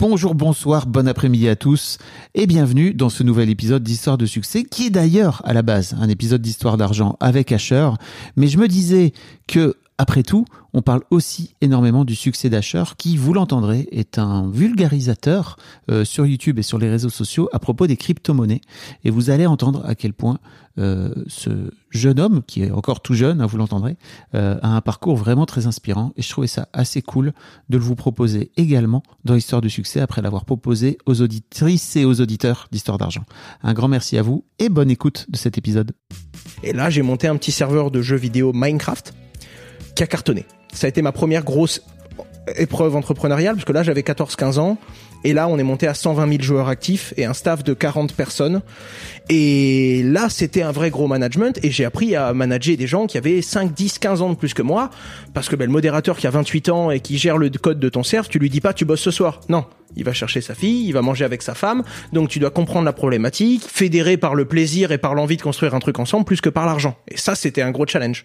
Bonjour, bonsoir, bon après-midi à tous et bienvenue dans ce nouvel épisode d'Histoire de succès qui est d'ailleurs à la base un épisode d'Histoire d'argent avec Asher. Mais je me disais que après tout, on parle aussi énormément du succès d'Asher, qui, vous l'entendrez, est un vulgarisateur euh, sur YouTube et sur les réseaux sociaux à propos des crypto-monnaies. Et vous allez entendre à quel point euh, ce jeune homme, qui est encore tout jeune, hein, vous l'entendrez, euh, a un parcours vraiment très inspirant. Et je trouvais ça assez cool de le vous proposer également dans Histoire du succès, après l'avoir proposé aux auditrices et aux auditeurs d'Histoire d'argent. Un grand merci à vous et bonne écoute de cet épisode. Et là, j'ai monté un petit serveur de jeux vidéo Minecraft qui a cartonné. Ça a été ma première grosse épreuve entrepreneuriale parce que là j'avais 14-15 ans et là on est monté à 120 000 joueurs actifs et un staff de 40 personnes et là c'était un vrai gros management et j'ai appris à manager des gens qui avaient 5, 10, 15 ans de plus que moi parce que ben, le modérateur qui a 28 ans et qui gère le code de ton serve tu lui dis pas tu bosses ce soir non il va chercher sa fille, il va manger avec sa femme, donc tu dois comprendre la problématique, fédéré par le plaisir et par l'envie de construire un truc ensemble plus que par l'argent. Et ça, c'était un gros challenge.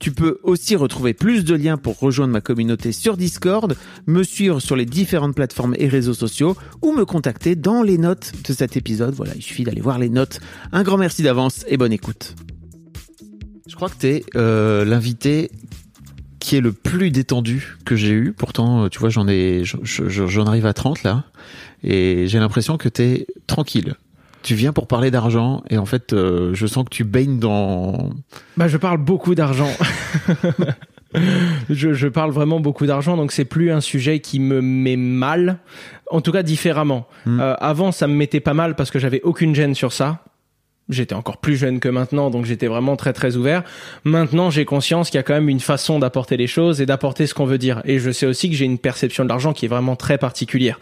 Tu peux aussi retrouver plus de liens pour rejoindre ma communauté sur Discord, me suivre sur les différentes plateformes et réseaux sociaux ou me contacter dans les notes de cet épisode. Voilà, il suffit d'aller voir les notes. Un grand merci d'avance et bonne écoute. Je crois que tu es euh, l'invité qui est le plus détendu que j'ai eu. Pourtant, tu vois, j'en ai, j'en arrive à 30 là. Et j'ai l'impression que tu es tranquille tu viens pour parler d'argent et en fait, euh, je sens que tu baignes dans. Bah, je parle beaucoup d'argent. je, je, parle vraiment beaucoup d'argent, donc c'est plus un sujet qui me met mal, en tout cas différemment. Hmm. Euh, avant, ça me mettait pas mal parce que j'avais aucune gêne sur ça. J'étais encore plus jeune que maintenant, donc j'étais vraiment très très ouvert. Maintenant, j'ai conscience qu'il y a quand même une façon d'apporter les choses et d'apporter ce qu'on veut dire. Et je sais aussi que j'ai une perception de l'argent qui est vraiment très particulière.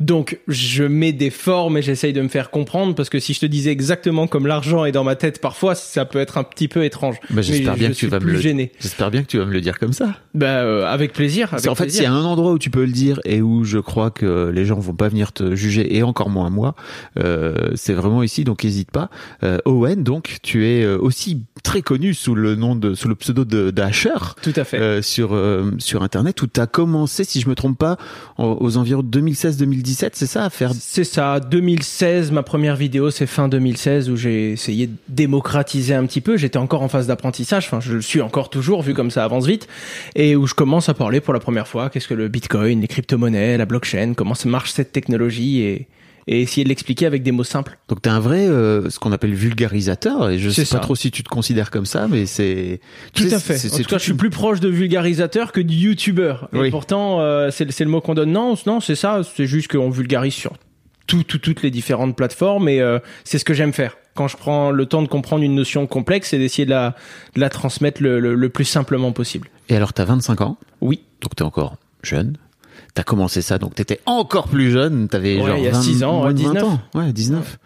Donc, je mets des formes et j'essaye de me faire comprendre parce que si je te disais exactement comme l'argent est dans ma tête, parfois ça peut être un petit peu étrange. Bah, j'espère Mais bien je que tu vas me le. J'espère bien que tu vas me le dire comme ça. Bah, euh, avec plaisir. Avec en fait, s'il y a un endroit où tu peux le dire et où je crois que les gens vont pas venir te juger et encore moins moi, euh, c'est vraiment ici. Donc, n'hésite pas. Euh, Owen, donc, tu es euh, aussi très connu sous le nom de, sous le pseudo de d'Asher. Tout à fait. Euh, sur euh, sur internet où tu as commencé si je me trompe pas en- aux environs de 2016-2017 c'est ça à faire C'est ça, 2016, ma première vidéo, c'est fin 2016 où j'ai essayé de démocratiser un petit peu. J'étais encore en phase d'apprentissage, enfin je le suis encore toujours vu comme ça avance vite, et où je commence à parler pour la première fois qu'est-ce que le Bitcoin, les crypto-monnaies, la blockchain, comment ça marche cette technologie et, et essayer de l'expliquer avec des mots simples. donc t'es un vrai euh, ce qu'on appelle vulgarisateur et je sais pas trop si tu te considères comme ça mais c'est Tout sais, à fait. En tout cas, je suis plus proche de vulgarisateur que de youtubeur. Et pourtant, euh, c'est c'est le mot qu'on donne. Non, non, c'est ça. C'est juste qu'on vulgarise sur tout, tout- toutes les différentes plateformes et euh, c'est ce que j'aime faire. Quand je prends le temps de comprendre une notion complexe, c'est d'essayer de la, de la transmettre le, le- le plus simplement possible. et alors t'as 25 ans? Oui. donc t'es encore jeune T'as commencé ça, donc t'étais encore plus jeune, t'avais Ouais, genre il y a 20 six ans, moins ouais, de 20 19. ans. Ouais, 19.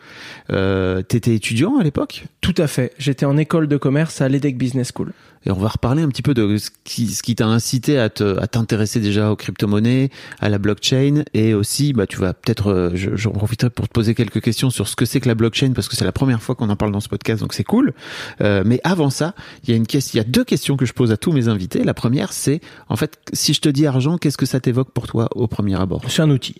Euh, t'étais étudiant à l'époque? Tout à fait. J'étais en école de commerce à l'EDEC Business School. Et on va reparler un petit peu de ce qui, ce qui t'a incité à, te, à t'intéresser déjà aux crypto-monnaies, à la blockchain, et aussi, bah, tu vas peut-être, euh, je, j'en profiterai pour te poser quelques questions sur ce que c'est que la blockchain, parce que c'est la première fois qu'on en parle dans ce podcast, donc c'est cool. Euh, mais avant ça, il y a une question, il y a deux questions que je pose à tous mes invités. La première, c'est, en fait, si je te dis argent, qu'est-ce que ça t'évoque pour toi au premier abord? C'est un outil.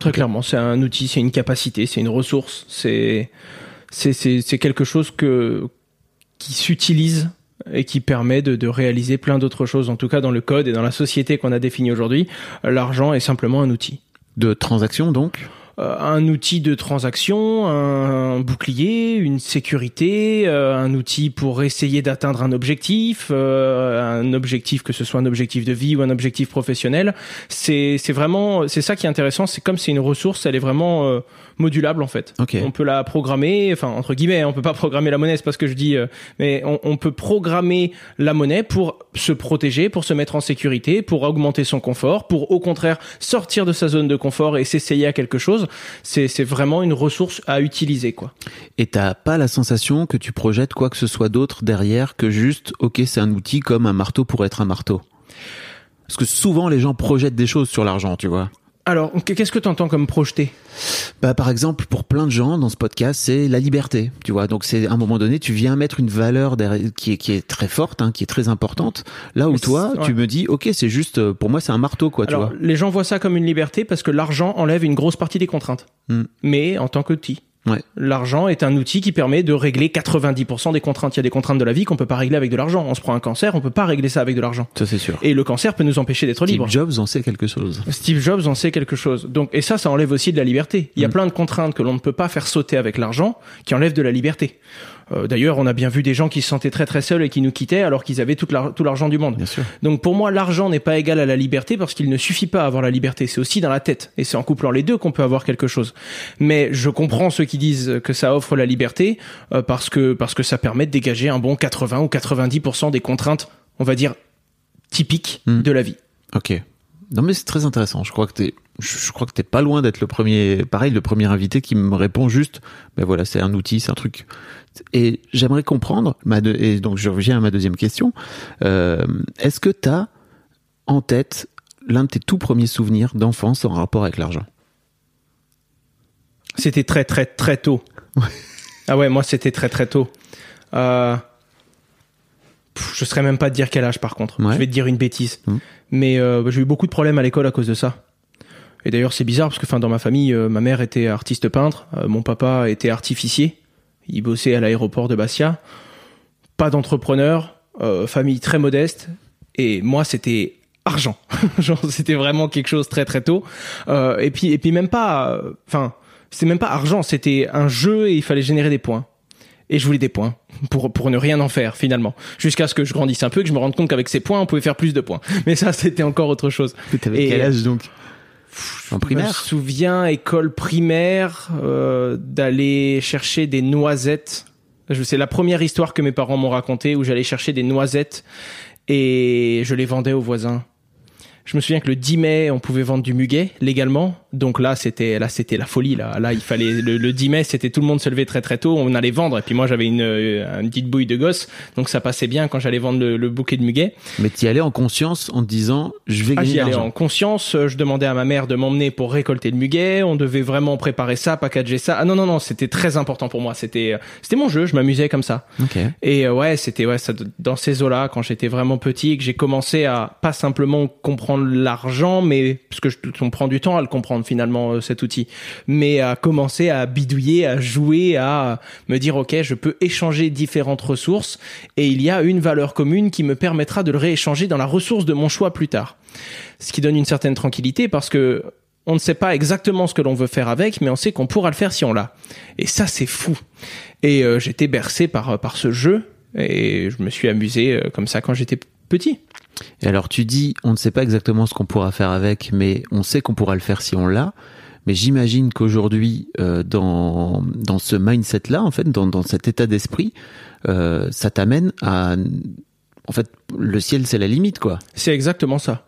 Très clairement, c'est un outil, c'est une capacité, c'est une ressource, c'est c'est c'est quelque chose que qui s'utilise et qui permet de, de réaliser plein d'autres choses. En tout cas, dans le code et dans la société qu'on a définie aujourd'hui, l'argent est simplement un outil. De transaction, donc? Euh, un outil de transaction, un, bouclier, une sécurité, euh, un outil pour essayer d'atteindre un objectif, euh, un objectif que ce soit un objectif de vie ou un objectif professionnel. C'est c'est vraiment c'est ça qui est intéressant. C'est comme c'est une ressource, elle est vraiment euh, modulable en fait. Ok. On peut la programmer, enfin entre guillemets, hein, on peut pas programmer la monnaie, c'est pas ce que je dis, euh, mais on, on peut programmer la monnaie pour se protéger, pour se mettre en sécurité, pour augmenter son confort, pour au contraire sortir de sa zone de confort et s'essayer à quelque chose. C'est c'est vraiment une ressource à utiliser quoi. Et t'as pas la sensation que tu projettes quoi que ce soit d'autre derrière que juste, ok, c'est un outil comme un marteau pour être un marteau? Parce que souvent les gens projettent des choses sur l'argent, tu vois. Alors, qu'est-ce que tu entends comme projeter Bah, par exemple, pour plein de gens dans ce podcast, c'est la liberté, tu vois. Donc, c'est à un moment donné, tu viens mettre une valeur qui est qui est très forte, hein, qui est très importante. Là où Mais toi, tu me dis, ok, c'est juste, euh, pour moi, c'est un marteau, quoi, tu Alors, vois. les gens voient ça comme une liberté parce que l'argent enlève une grosse partie des contraintes. Hmm. Mais en tant qu'outil. Ouais. L'argent est un outil qui permet de régler 90% des contraintes. Il y a des contraintes de la vie qu'on peut pas régler avec de l'argent. On se prend un cancer, on peut pas régler ça avec de l'argent. Ça, c'est sûr. Et le cancer peut nous empêcher d'être Steve libres. Jobs en sait quelque chose. Steve Jobs en sait quelque chose. Donc, et ça, ça enlève aussi de la liberté. Il y a Mm. plein de contraintes que l'on ne peut pas faire sauter avec l'argent qui enlèvent de la liberté. Euh, D'ailleurs, on a bien vu des gens qui se sentaient très très seuls et qui nous quittaient alors qu'ils avaient tout l'argent du monde. Bien sûr. Donc pour moi, l'argent n'est pas égal à la liberté parce qu'il ne suffit pas à avoir la liberté. C'est aussi dans la tête. Et c'est en couplant les deux qu'on peut avoir quelque chose. Mais je comprends ceux qui disent que ça offre la liberté euh, parce que parce que ça permet de dégager un bon 80 ou 90% des contraintes, on va dire typiques Mm. de la vie. Ok. Non, mais c'est très intéressant. Je crois que t'es, je crois que t'es pas loin d'être le premier, pareil, le premier invité qui me répond juste, ben voilà, c'est un outil, c'est un truc. Et j'aimerais comprendre, ma et donc je reviens à ma deuxième question. Euh, est-ce que t'as en tête l'un de tes tout premiers souvenirs d'enfance en rapport avec l'argent? C'était très très très tôt. Ah ouais, moi c'était très très tôt. Euh... je saurais même pas te dire quel âge par contre. Ouais. Je vais te dire une bêtise. Mhm. Mais euh, j'ai eu beaucoup de problèmes à l'école à cause de ça. Et d'ailleurs c'est bizarre parce que enfin dans ma famille, euh, ma mère était artiste peintre, euh, mon papa était artificier. Il bossait à l'aéroport de Bastia. Pas d'entrepreneur, euh, famille très modeste. Et moi c'était argent. Genre c'était vraiment quelque chose très très tôt. Euh, et puis et puis même pas. euh, Enfin c'était même pas argent, c'était un jeu et il fallait générer des points. Et je voulais des points pour pour ne rien en faire finalement, jusqu'à ce que je grandisse un peu, que je me rende compte qu'avec ces points on pouvait faire plus de points. Mais ça c'était encore autre chose. T'avais Et- quel âge donc En Je me primaire souviens école primaire euh, d'aller chercher des noisettes. Je c'est la première histoire que mes parents m'ont racontée où j'allais chercher des noisettes et je les vendais aux voisins. Je me souviens que le 10 mai, on pouvait vendre du muguet légalement. Donc là, c'était là, c'était la folie. Là, là, il fallait le, le 10 mai, c'était tout le monde se levait très très tôt. On allait vendre. Et puis moi, j'avais une, euh, une petite bouille de gosse, donc ça passait bien quand j'allais vendre le, le bouquet de muguet. Mais t'y allais en conscience en te disant, je vais Ah, gagner j'y allais en conscience. euh, Je demandais à ma mère de m'emmener pour récolter le muguet. On devait vraiment préparer ça, packager ça. Ah non non non, c'était très important pour moi. C'était euh, c'était mon jeu. Je m'amusais comme ça. Et euh, ouais, c'était ouais ça, dans ces eaux-là quand j'étais vraiment petit et que j'ai commencé à pas simplement comprendre l'argent, mais parce que on prend du temps à le comprendre finalement euh, cet outil, mais à commencer à bidouiller, à jouer, à me dire ok, je peux échanger différentes ressources et il y a une valeur commune qui me permettra de le rééchanger dans la ressource de mon choix plus tard. Ce qui donne une certaine tranquillité parce que on ne sait pas exactement ce que l'on veut faire avec, mais on sait qu'on pourra le faire si on l'a. Et ça, c'est fou. Et euh, j'étais bercé par, par ce jeu, et je me suis amusé euh, comme ça quand j'étais petit. Et alors tu dis, on ne sait pas exactement ce qu'on pourra faire avec, mais on sait qu'on pourra le faire si on l'a. Mais j'imagine qu'aujourd'hui, euh, dans, dans ce mindset-là, en fait, dans, dans cet état d'esprit, euh, ça t'amène à... En fait, le ciel, c'est la limite, quoi. C'est exactement ça.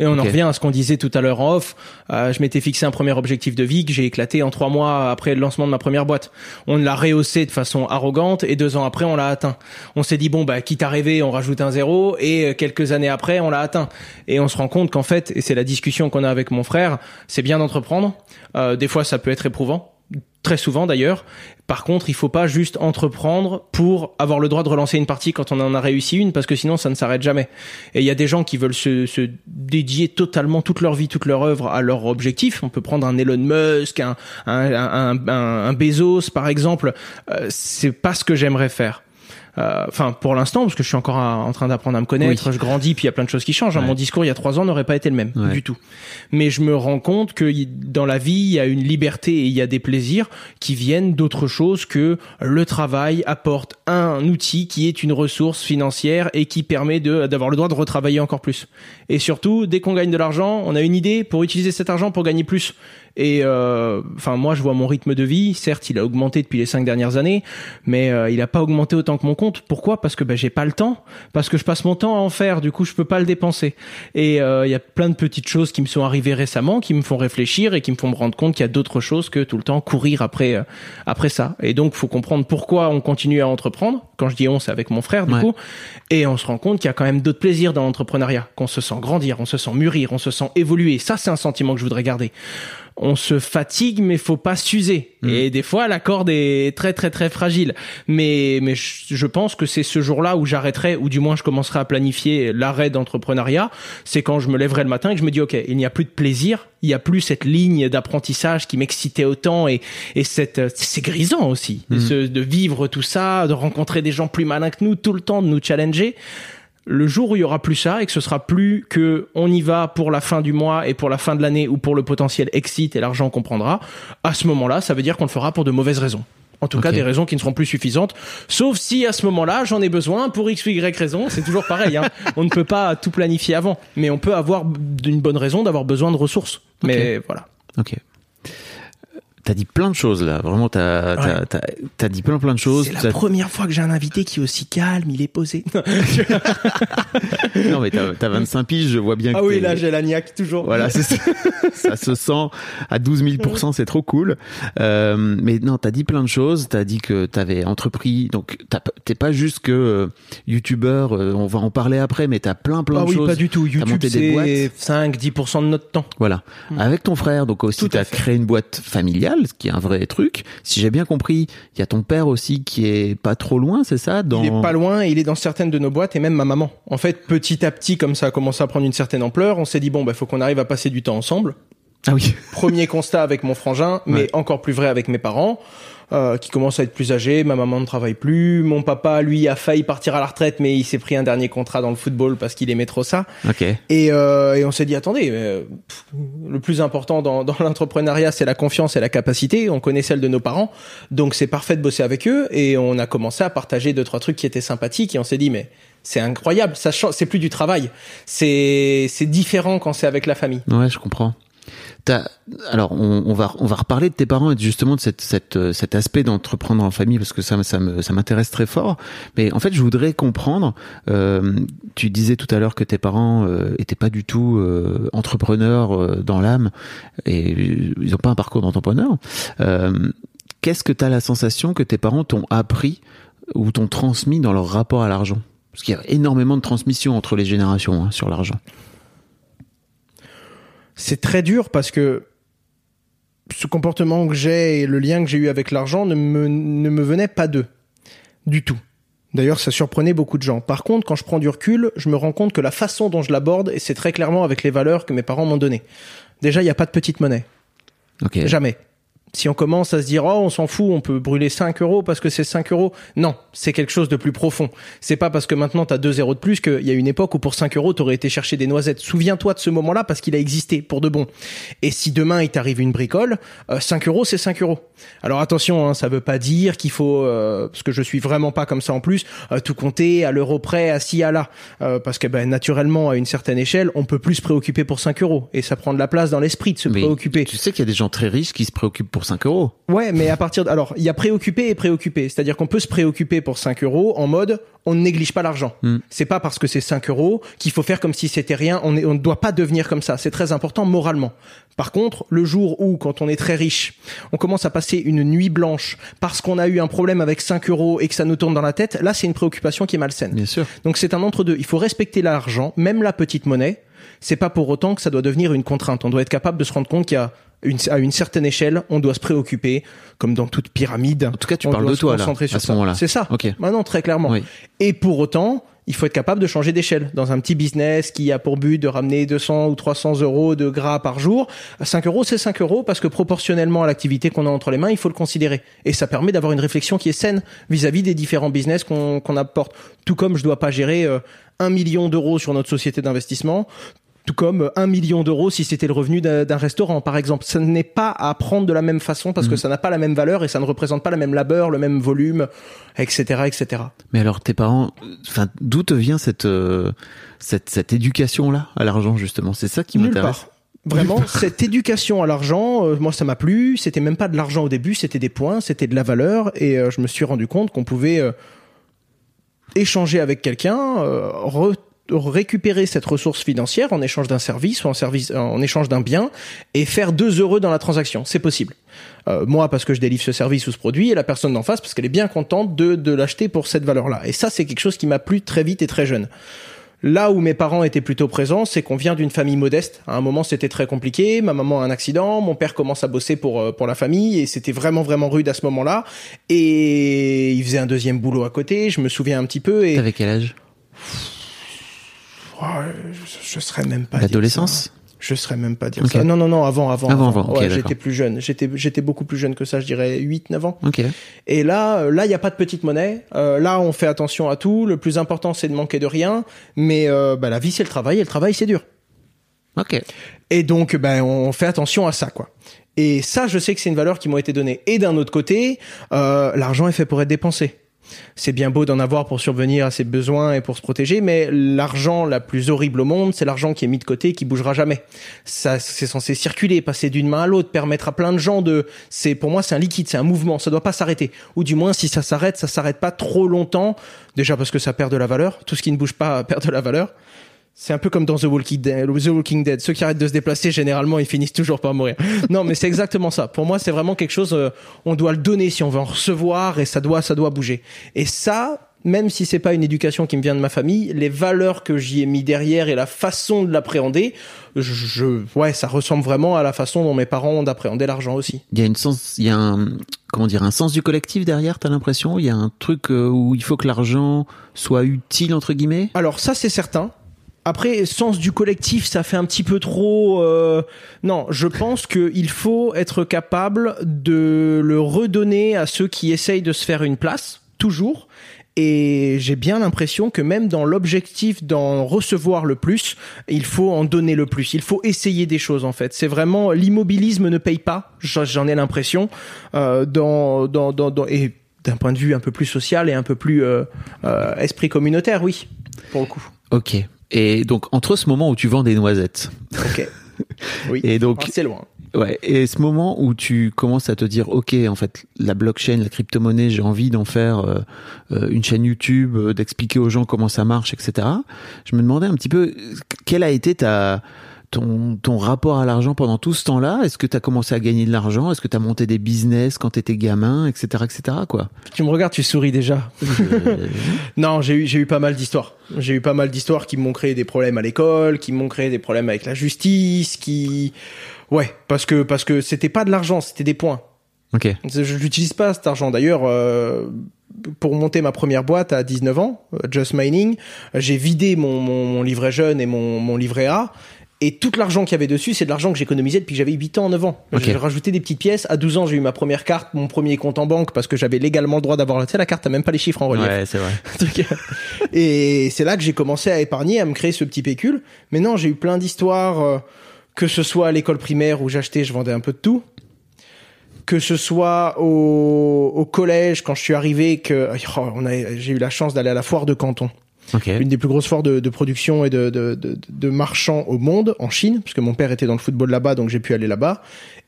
Et on en revient à ce qu'on disait tout à l'heure en off. Euh, je m'étais fixé un premier objectif de vie que j'ai éclaté en trois mois après le lancement de ma première boîte. On l'a rehaussé de façon arrogante et deux ans après on l'a atteint. On s'est dit bon bah quitte à rêver on rajoute un zéro et euh, quelques années après on l'a atteint. Et on se rend compte qu'en fait et c'est la discussion qu'on a avec mon frère, c'est bien d'entreprendre. Euh, des fois ça peut être éprouvant. Très souvent d'ailleurs. Par contre, il faut pas juste entreprendre pour avoir le droit de relancer une partie quand on en a réussi une, parce que sinon ça ne s'arrête jamais. Et il y a des gens qui veulent se, se dédier totalement toute leur vie, toute leur œuvre à leur objectif. On peut prendre un Elon Musk, un, un, un, un, Bezos par exemple. Euh, c'est pas ce que j'aimerais faire. Euh, Enfin, pour l'instant, parce que je suis encore à- en train d'apprendre à me connaître, je grandis, puis il y a plein de choses qui changent. hein. Ouais. Mon discours il y a trois ans n'aurait pas été le même Ouais. du tout. Mais je me rends compte que dans la vie, il y a une liberté et il y a des plaisirs qui viennent d'autre chose que le travail apporte un outil qui est une ressource financière et qui permet de d'avoir le droit de retravailler encore plus. Et surtout, dès qu'on gagne de l'argent, on a une idée pour utiliser cet argent pour gagner plus. Et euh, enfin, moi, je vois mon rythme de vie. Certes, il a augmenté depuis les cinq dernières années, mais euh, il a pas augmenté autant que mon compte. Pourquoi? Parce que ben, j'ai pas le temps. Parce que je passe mon temps à en faire. Du coup, je peux pas le dépenser. Et euh, il y a plein de petites choses qui me sont arrivées récemment, qui me font réfléchir et qui me font me rendre compte qu'il y a d'autres choses que tout le temps courir après euh, après ça. Et donc, faut comprendre pourquoi on continue à entreprendre. Quand je dis on, c'est avec mon frère, du Ouais. coup. Et on se rend compte qu'il y a quand même d'autres plaisirs dans l'entrepreneuriat, qu'on se sent grandir, on se sent mûrir, on se sent évoluer. Ça, c'est un sentiment que je voudrais garder. On se fatigue, mais faut pas s'user. Et des fois, la corde est très très très fragile. Mais mais je pense que c'est ce jour-là où j'arrêterai, ou du moins je commencerai à planifier l'arrêt d'entrepreneuriat. C'est quand je me lèverai le matin et que je me dis ok, il n'y a plus de plaisir, il y a plus cette ligne d'apprentissage qui m'excitait autant et et cette c'est grisant aussi ce- de vivre tout ça, de rencontrer des gens plus malins que nous tout le temps, de nous challenger le jour où il y aura plus ça et que ce sera plus que on y va pour la fin du mois et pour la fin de l'année ou pour le potentiel exit et l'argent qu'on prendra, à ce moment-là, ça veut dire qu'on le fera pour de mauvaises raisons. En tout cas, des raisons qui ne seront plus suffisantes. Sauf si à ce moment-là, j'en ai besoin pour X ou Y raison. C'est toujours pareil. Hein. on ne peut pas tout planifier avant. Mais on peut avoir d'une bonne raison d'avoir besoin de ressources. Mais voilà. Ok. T'as dit plein de choses là, vraiment t'as t'as- Ouais. t'as- t'as dit plein plein de choses. C'est la T'as- première fois que j'ai un invité qui est aussi calme, il est posé. Non mais t'as t'as 25 piges, je vois bien que ah oui, t'es- là j'ai la niaque toujours. Voilà, c'est ça. ça se sent à 12 000 c'est trop cool. Euh, mais non, t'as dit plein de choses. T'as dit que t'avais entrepris, donc t'as t'es pas juste que euh, youtubeur. euh, on va en parler après, mais t'as plein plein Ah de oui, choses. pas du tout. T'as YouTube, boîtes. c'est 5-10% de notre temps. Voilà. Avec ton frère, donc aussi Tout t'as créé une boîte familiale, ce qui est un vrai truc. Si j'ai bien compris, il y a ton père aussi qui est pas trop loin, c'est ça dans... Il est pas loin il est dans certaines de nos boîtes et même ma maman. En fait, petit à petit, comme ça a commencé à prendre une certaine ampleur, on s'est dit bon, bah, faut qu'on arrive à passer du temps ensemble. Ah oui. Premier constat avec mon frangin, mais Ouais. encore plus vrai avec mes parents, euh, qui commencent à être plus âgés. Ma maman ne travaille plus. Mon papa, lui, a failli partir à la retraite, mais il s'est pris un dernier contrat dans le football parce qu'il aimait trop ça. Ok. Et, euh, et on s'est dit, attendez, euh, pff, le plus important dans, dans l'entrepreneuriat, c'est la confiance et la capacité. On connaît celle de nos parents, donc c'est parfait de bosser avec eux. Et on a commencé à partager deux trois trucs qui étaient sympathiques. Et on s'est dit, mais c'est incroyable, ça change, c'est plus du travail, c'est c'est différent quand c'est avec la famille. Ouais, je comprends. Alors, on, on va on va reparler de tes parents et justement de cette, cette, euh, cet aspect d'entreprendre en famille parce que ça ça m'intéresse très fort. Mais en fait, je voudrais comprendre. euh, tu disais tout à l'heure que tes parents euh, étaient pas du tout euh, entrepreneurs euh, dans l'âme et ils ont pas un parcours d'entrepreneur. Euh, Qu'est-ce que tu as la sensation que tes parents t'ont appris ou t'ont transmis dans leur rapport à l'argent? Parce qu'il y a énormément de transmission entre les générations hein, sur l'argent. C'est très dur parce que ce comportement que j'ai et le lien que j'ai eu avec l'argent ne me, ne me venait pas d'eux. Du tout. D'ailleurs, ça surprenait beaucoup de gens. Par contre, quand je prends du recul, je me rends compte que la façon dont je l'aborde, et c'est très clairement avec les valeurs que mes parents m'ont données. Déjà, il n'y a pas de petite monnaie. Ok. Jamais. Si on commence à se dire, oh, on s'en fout, on peut brûler 5 euros parce que c'est 5 euros. Non, c'est quelque chose de plus profond. C'est pas parce que maintenant t'as 2 zéros de plus qu'il y a une époque où pour 5 euros t'aurais été chercher des noisettes. Souviens-toi de ce moment-là parce qu'il a existé pour de bon. Et si demain il t'arrive une bricole, euh, 5 euros c'est 5 euros. Alors attention, hein, ça veut pas dire qu'il faut, euh, parce que je suis vraiment pas comme ça en plus, euh, tout compter à l'euro près, à ci, à là. Euh, parce que ben, naturellement, à une certaine échelle, on peut plus se préoccuper pour 5 euros. Et ça prend de la place dans l'esprit de se Mais préoccuper. Tu sais qu'il y a des gens très riches qui se préoccupent pour pour 5 euros. Ouais, mais à partir de... Alors, il y a préoccupé et préoccupé. C'est-à-dire qu'on peut se préoccuper pour 5 euros en mode on ne néglige pas l'argent. Hmm. C'est pas parce que c'est 5 euros qu'il faut faire comme si c'était rien. On, est- on ne doit pas devenir comme ça. C'est très important moralement. Par contre, le jour où, quand on est très riche, on commence à passer une nuit blanche parce qu'on a eu un problème avec 5 euros et que ça nous tourne dans la tête, là, c'est une préoccupation qui est malsaine. Bien sûr. Donc c'est un entre-deux. Il faut respecter l'argent, même la petite monnaie. C'est pas pour autant que ça doit devenir une contrainte. On doit être capable de se rendre compte qu'il y a une, à une certaine échelle, on doit se préoccuper, comme dans toute pyramide. En tout cas, tu on parles doit de se toi, là, concentrer à sur ce ça. moment-là. C'est ça. Ok. Maintenant, très clairement. Oui. Et pour autant, il faut être capable de changer d'échelle. Dans un petit business qui a pour but de ramener 200 ou 300 euros de gras par jour, 5 euros, c'est 5 euros parce que proportionnellement à l'activité qu'on a entre les mains, il faut le considérer. Et ça permet d'avoir une réflexion qui est saine vis-à-vis des différents business qu'on qu'on apporte. Tout comme je dois pas gérer euh, un million d'euros sur notre société d'investissement, tout comme un million d'euros si c'était le revenu d'un restaurant, par exemple. Ça n'est pas à prendre de la même façon parce que ça n'a pas la même valeur et ça ne représente pas le même labeur, le même volume, etc., etc. Mais alors, tes parents, enfin, d'où te vient cette, euh, cette, cette éducation-là à l'argent, justement? C'est ça qui m'intéresse. Vraiment, cette éducation à l'argent, euh, moi ça m'a plu. C'était même pas de l'argent au début, c'était des points, c'était de la valeur, et euh, je me suis rendu compte qu'on pouvait euh, échanger avec quelqu'un, euh, re- récupérer cette ressource financière en échange d'un service ou en service en échange d'un bien et faire deux heureux dans la transaction. C'est possible. Euh, moi parce que je délivre ce service ou ce produit et la personne d'en face parce qu'elle est bien contente de, de l'acheter pour cette valeur-là. Et ça c'est quelque chose qui m'a plu très vite et très jeune. Là où mes parents étaient plutôt présents, c'est qu'on vient d'une famille modeste. À un moment, c'était très compliqué. Ma maman a un accident, mon père commence à bosser pour euh, pour la famille et c'était vraiment vraiment rude à ce moment-là. Et il faisait un deuxième boulot à côté. Je me souviens un petit peu et T'avais quel âge? Oh, je, je serais même pas L'adolescence. Je serais même pas dire ça. Non non non, avant avant. Avant, avant, ok, Ouais, j'étais plus jeune. J'étais j'étais beaucoup plus jeune que ça, je dirais 8 9 ans. Ok. Et là, là, il y a pas de petite monnaie. Euh, là, on fait attention à tout. Le plus important, c'est de manquer de rien. Mais euh, bah, la vie, c'est le travail. Et le travail, c'est dur. Ok. Et donc, ben, on fait attention à ça, quoi. Et ça, je sais que c'est une valeur qui m'a été donnée. Et d'un autre côté, euh, l'argent est fait pour être dépensé. C'est bien beau d'en avoir pour survenir à ses besoins et pour se protéger, mais l'argent la plus horrible au monde, c'est l'argent qui est mis de côté et qui bougera jamais. Ça, c'est censé circuler, passer d'une main à l'autre, permettre à plein de gens de. C'est pour moi, c'est un liquide, c'est un mouvement, ça doit pas s'arrêter. Ou du moins, si ça s'arrête, ça s'arrête pas trop longtemps. Déjà parce que ça perd de la valeur. Tout ce qui ne bouge pas perd de la valeur. C'est un peu comme dans The Walking, Dead, The Walking Dead. Ceux qui arrêtent de se déplacer, généralement, ils finissent toujours par mourir. Non, mais c'est exactement ça. Pour moi, c'est vraiment quelque chose. euh, on doit le donner si on veut en recevoir, et ça doit, ça doit bouger. Et ça, même si c'est pas une éducation qui me vient de ma famille, les valeurs que j'y ai mis derrière et la façon de l'appréhender, je, ouais, ça ressemble vraiment à la façon dont mes parents ont d'appréhender l'argent aussi. Il y a une sens, il y a un, comment dire, un sens du collectif derrière. T'as l'impression? Il y a un truc euh, où il faut que l'argent soit utile entre guillemets? Alors ça, c'est certain. Après, sens du collectif, ça fait un petit peu trop. euh, Non, je pense qu'il faut être capable de le redonner à ceux qui essayent de se faire une place, toujours. Et j'ai bien l'impression que même dans l'objectif d'en recevoir le plus, il faut en donner le plus. Il faut essayer des choses en fait. C'est vraiment l'immobilisme ne paye pas. J'en ai l'impression euh, dans, dans, dans, dans- et d'un point de vue un peu plus social et un peu plus euh, euh, esprit communautaire, oui, pour le coup. Ok. Et donc entre ce moment où tu vends des noisettes, Ok. Oui. et donc Ah, c'est loin. Ouais, et ce moment où tu commences à te dire, ok, en fait, la blockchain, la crypto-monnaie, j'ai envie d'en faire euh, euh, une chaîne YouTube, euh, d'expliquer aux gens comment ça marche, etc. Je me demandais un petit peu, euh, quel a été ta ton, ton rapport à l'argent pendant tout ce temps-là? Est-ce que tu as commencé à gagner de l'argent? Est-ce que tu as monté des business quand tu étais gamin, etc., etc. Quoi? Tu me regardes, tu souris déjà. Euh, Non, j'ai eu, j'ai eu pas mal d'histoires. J'ai eu pas mal d'histoires qui m'ont créé des problèmes à l'école, qui m'ont créé des problèmes avec la justice, qui, ouais, parce que parce que c'était pas de l'argent, c'était des points. ok. Je l'utilise pas cet argent. D'ailleurs, euh, pour monter ma première boîte à 19 ans, euh, Just Mining, euh, j'ai vidé mon, mon, mon livret jeune et mon, mon livret A. Et tout l'argent qu'il y avait dessus, c'est de l'argent que j'économisais depuis que j'avais 8 ans, 9 ans. Ok. J'ai rajouté des petites pièces. À 12 ans, j'ai eu ma première carte, mon premier compte en banque parce que j'avais légalement le droit d'avoir, tu sais, la carte, t'as même pas les chiffres en relief. Ouais, c'est vrai. truc. Et c'est là que j'ai commencé à épargner, à me créer ce petit pécule. Mais non, j'ai eu plein d'histoires, euh, que ce soit à l'école primaire où j'achetais, je vendais un peu de tout. Que ce soit au, au collège, quand je suis arrivé, que oh, on a, j'ai eu la chance d'aller à la foire de Canton, Ok. une des plus grosses foires de, de production et de, de, de, de marchands au monde, en Chine, puisque mon père était dans le football là-bas, donc j'ai pu aller là-bas.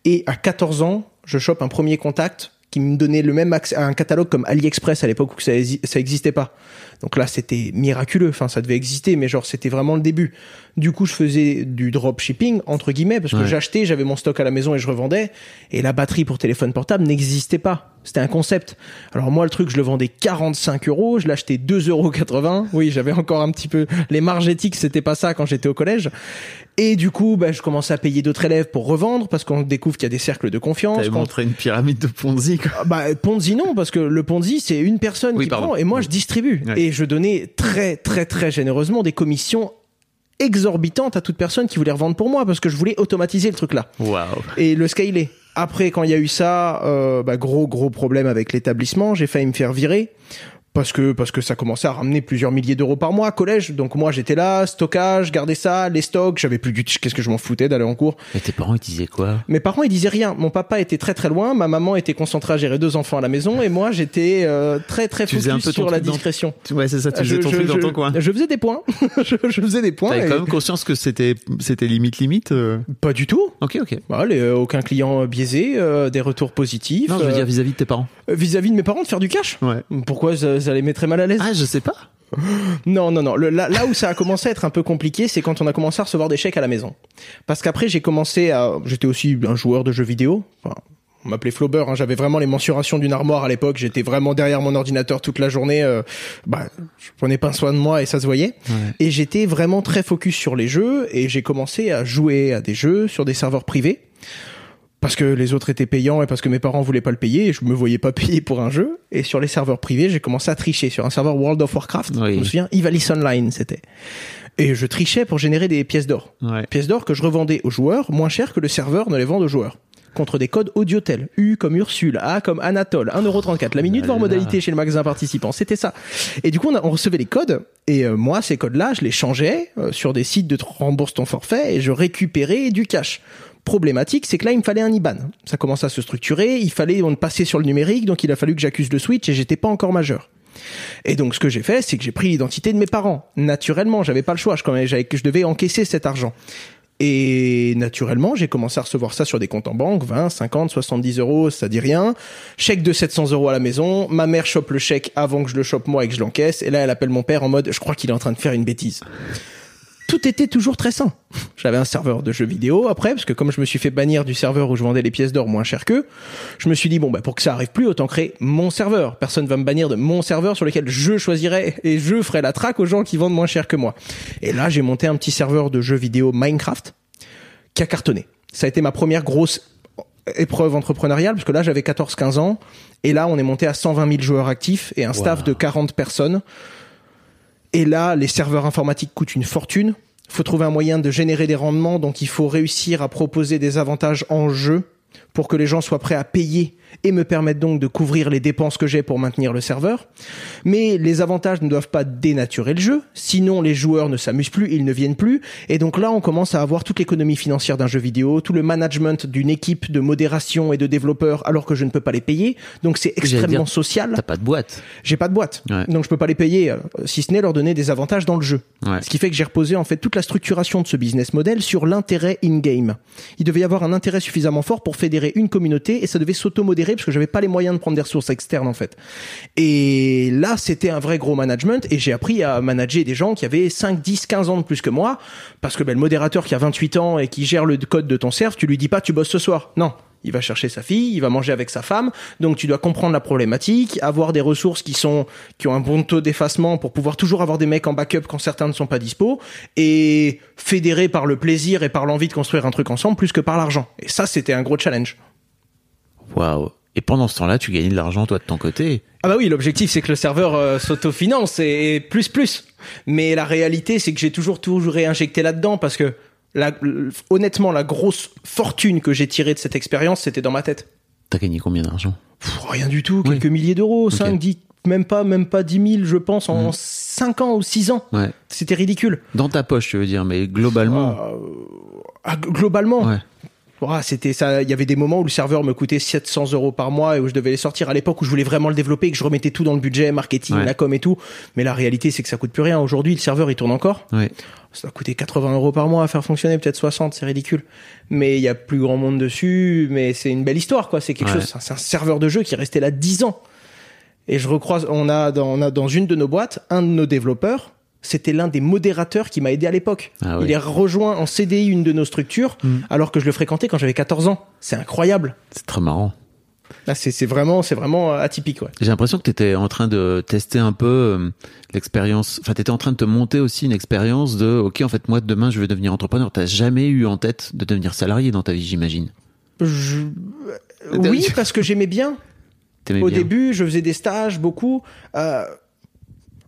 Et à 14 ans, je chope un premier contact qui me donnait le même accès à un catalogue comme AliExpress à l'époque où ça, ça existait pas. Donc là, c'était miraculeux. Enfin, ça devait exister, mais genre, c'était vraiment le début. Du coup, je faisais du dropshipping, entre guillemets, parce que Ouais. j'achetais, j'avais mon stock à la maison et je revendais. Et la batterie pour téléphone portable n'existait pas. C'était un concept. Alors moi, le truc, je le vendais 45 euros, je l'achetais 2,80 euros. Oui, j'avais encore un petit peu... Les marges éthiques, c'était pas ça quand j'étais au collège. Et du coup, bah, je commençais à payer d'autres élèves pour revendre, parce qu'on découvre qu'il y a des cercles de confiance. T'avais montré une pyramide de Ponzi, quoi. ah, Bah, Ponzi non, parce que le Ponzi, c'est une personne Oui, qui pardon. prend et moi, je distribue. Ouais. Et je donnais très, très, très généreusement des commissions exorbitantes à toute personne qui voulait revendre pour moi, parce que je voulais automatiser le truc là. Waouh. Et le scaler. Après, quand il y a eu ça, euh, bah, gros, gros problème avec l'établissement. J'ai failli me faire virer. Parce que, parce que ça commençait à ramener plusieurs milliers d'euros par mois, collège. Donc moi, j'étais là, stockage, garder ça, les stocks. J'avais plus du tout, qu'est-ce que je m'en foutais d'aller en cours. Et tes parents, ils disaient quoi? Mes parents ils disaient rien. Mon papa était très très loin, ma maman était concentrée à gérer deux enfants à la maison et moi j'étais euh, très très Tu faisais focus un peu ton sur la dans- discrétion. Ouais, c'est ça, tu faisais Je- ton je- truc dans ton coin. Je faisais des points. je, je faisais des points. T'avais et- quand même conscience que c'était, c'était limite, limite euh Pas du tout. Ok, ok. Bah, les, euh, aucun client euh, biaisé, euh, des retours positifs. Non, je veux euh, dire vis-à-vis de tes parents. euh, vis-à-vis de mes parents de faire du cash. Ouais. Pourquoi ça, ça les mettrait mal à l'aise Ah, je sais pas. Non, non, non. Le- là, là où ça a commencé à être un peu compliqué, c'est quand on a commencé à recevoir des chèques à la maison. Parce qu'après, j'ai commencé à... J'étais aussi un joueur de jeux vidéo. Enfin, on m'appelait Flaubert. Hein. J'avais vraiment les mensurations d'une armoire à l'époque. J'étais vraiment derrière mon ordinateur toute la journée. euh, bah, je prenais pas soin de moi et ça se voyait. Ouais. Et j'étais vraiment très focus sur les jeux. Et j'ai commencé à jouer à des jeux sur des serveurs privés. Parce que les autres étaient payants et parce que mes parents voulaient pas le payer et je me voyais pas payer pour un jeu. Et sur les serveurs privés, j'ai commencé à tricher sur un serveur World of Warcraft. Oui. Je me souviens, Ivalice Online, c'était. Et je trichais pour générer des pièces d'or. Ouais. Pièces d'or que je revendais aux joueurs moins cher que le serveur ne les vend aux joueurs. Contre des codes audiotel. U comme Ursule, A comme Anatole, 1,34€. La minute Ah voir là modalité chez le magasin participant. C'était ça. Et du coup, on, a- on recevait les codes. Et euh, moi, ces codes-là, je les changeais euh, sur des sites de rembourse ton forfait et je récupérais du cash. Problématique, c'est que là, il me fallait un IBAN. Ça commence à se structurer. Il fallait on passer sur le numérique, donc il a fallu que j'accuse le switch et j'étais pas encore majeur. Et donc, ce que j'ai fait, c'est que j'ai pris l'identité de mes parents. Naturellement, j'avais pas le choix. Je, je devais encaisser cet argent. Et naturellement, j'ai commencé à recevoir ça sur des comptes en banque, 20, 50, 70 euros, ça dit rien. Chèque de 700 euros à la maison. Ma mère chope le chèque avant que je le chope moi et que je l'encaisse. Et là, elle appelle mon père en mode, je crois qu'il est en train de faire une bêtise. Tout était toujours très sain. J'avais un serveur de jeux vidéo après, parce que comme je me suis fait bannir du serveur où je vendais les pièces d'or moins cher qu'eux, je me suis dit, bon, bah, pour que ça arrive plus, autant créer mon serveur. Personne va me bannir de mon serveur sur lequel je choisirais et je ferai la traque aux gens qui vendent moins cher que moi. Et là, j'ai monté un petit serveur de jeux vidéo Minecraft qui a cartonné. Ça a été ma première grosse épreuve entrepreneuriale, parce que là, j'avais 14-15 ans, et là, on est monté à 120 000 joueurs actifs et un staff de 40 personnes. Et là, les serveurs informatiques coûtent une fortune. Il faut trouver un moyen de générer des rendements, donc il faut réussir à proposer des avantages en jeu pour que les gens soient prêts à payer et me permettent donc de couvrir les dépenses que j'ai pour maintenir le serveur. Mais les avantages ne doivent pas dénaturer le jeu, sinon les joueurs ne s'amusent plus, ils ne viennent plus. Et donc là, on commence à avoir toute l'économie financière d'un jeu vidéo, tout le management d'une équipe de modération et de développeurs alors que je ne peux pas les payer. Donc c'est extrêmement dire, social. T'as pas de boîte. J'ai pas de boîte, Ouais. donc je peux pas les payer, euh, si ce n'est leur donner des avantages dans le jeu. Ouais. Ce qui fait que j'ai reposé en fait toute la structuration de ce business model sur l'intérêt in-game. Il devait y avoir un intérêt suffisamment fort pour fédérer une communauté et ça devait parce que j'avais pas les moyens de prendre des ressources externes en fait. Et là, c'était un vrai gros management et j'ai appris à manager des gens qui avaient 5, 10, 15 ans de plus que moi parce que ben, le modérateur qui a 28 ans et qui gère le code de ton serve, tu lui dis pas tu bosses ce soir. Non. Il va chercher sa fille, il va manger avec sa femme, donc tu dois comprendre la problématique, avoir des ressources qui sont qui ont un bon taux d'effacement pour pouvoir toujours avoir des mecs en backup quand certains ne sont pas dispo et fédérer par le plaisir et par l'envie de construire un truc ensemble plus que par l'argent. Et ça c'était un gros challenge. Waouh. Et pendant ce temps-là, tu gagnais de l'argent, toi, de ton côté. Ah bah oui, l'objectif c'est que le serveur euh, s'autofinance et, et plus plus. Mais la réalité c'est que j'ai toujours toujours réinjecté là-dedans parce que la, honnêtement la grosse fortune que j'ai tirée de cette expérience c'était dans ma tête. T'as gagné combien d'argent? Rien du tout, Oui. quelques milliers d'euros, 5, 10, même pas, même pas 10 000 je pense en 5 ans ou 6 ans. Ouais. C'était ridicule. Dans ta poche, tu veux dire, mais globalement. Euh, ah, globalement, Ouais. Ouah, c'était ça. Il y avait des moments où le serveur me coûtait 700 euros par mois et où je devais les sortir à l'époque où je voulais vraiment le développer et que je remettais tout dans le budget, marketing, Ouais. la com et tout. Mais la réalité, c'est que ça coûte plus rien. Aujourd'hui, le serveur, il tourne encore. Ouais. Ça a coûté 80 euros par mois à faire fonctionner, peut-être 60, c'est ridicule. Mais il y a plus grand monde dessus, mais c'est une belle histoire, quoi. C'est quelque Ouais. chose, c'est un serveur de jeu qui est resté là 10 ans. Et je recroise, on a dans, on a dans une de nos boîtes, un de nos développeurs, c'était l'un des modérateurs qui m'a aidé à l'époque. Ah oui. Il est rejoint en CDI une de nos structures, Mm. alors que je le fréquentais quand j'avais 14 ans. C'est incroyable. C'est très marrant. Là, c'est vraiment, c'est vraiment atypique, ouais. J'ai l'impression que tu étais en train de tester un peu euh, l'expérience. Enfin, tu étais en train de te monter aussi une expérience de OK, en fait, moi, demain, je vais devenir entrepreneur. T'as jamais eu en tête de devenir salarié dans ta vie, j'imagine? Je- Oui, parce que j'aimais bien. Au bien. début, je faisais des stages, beaucoup. Euh,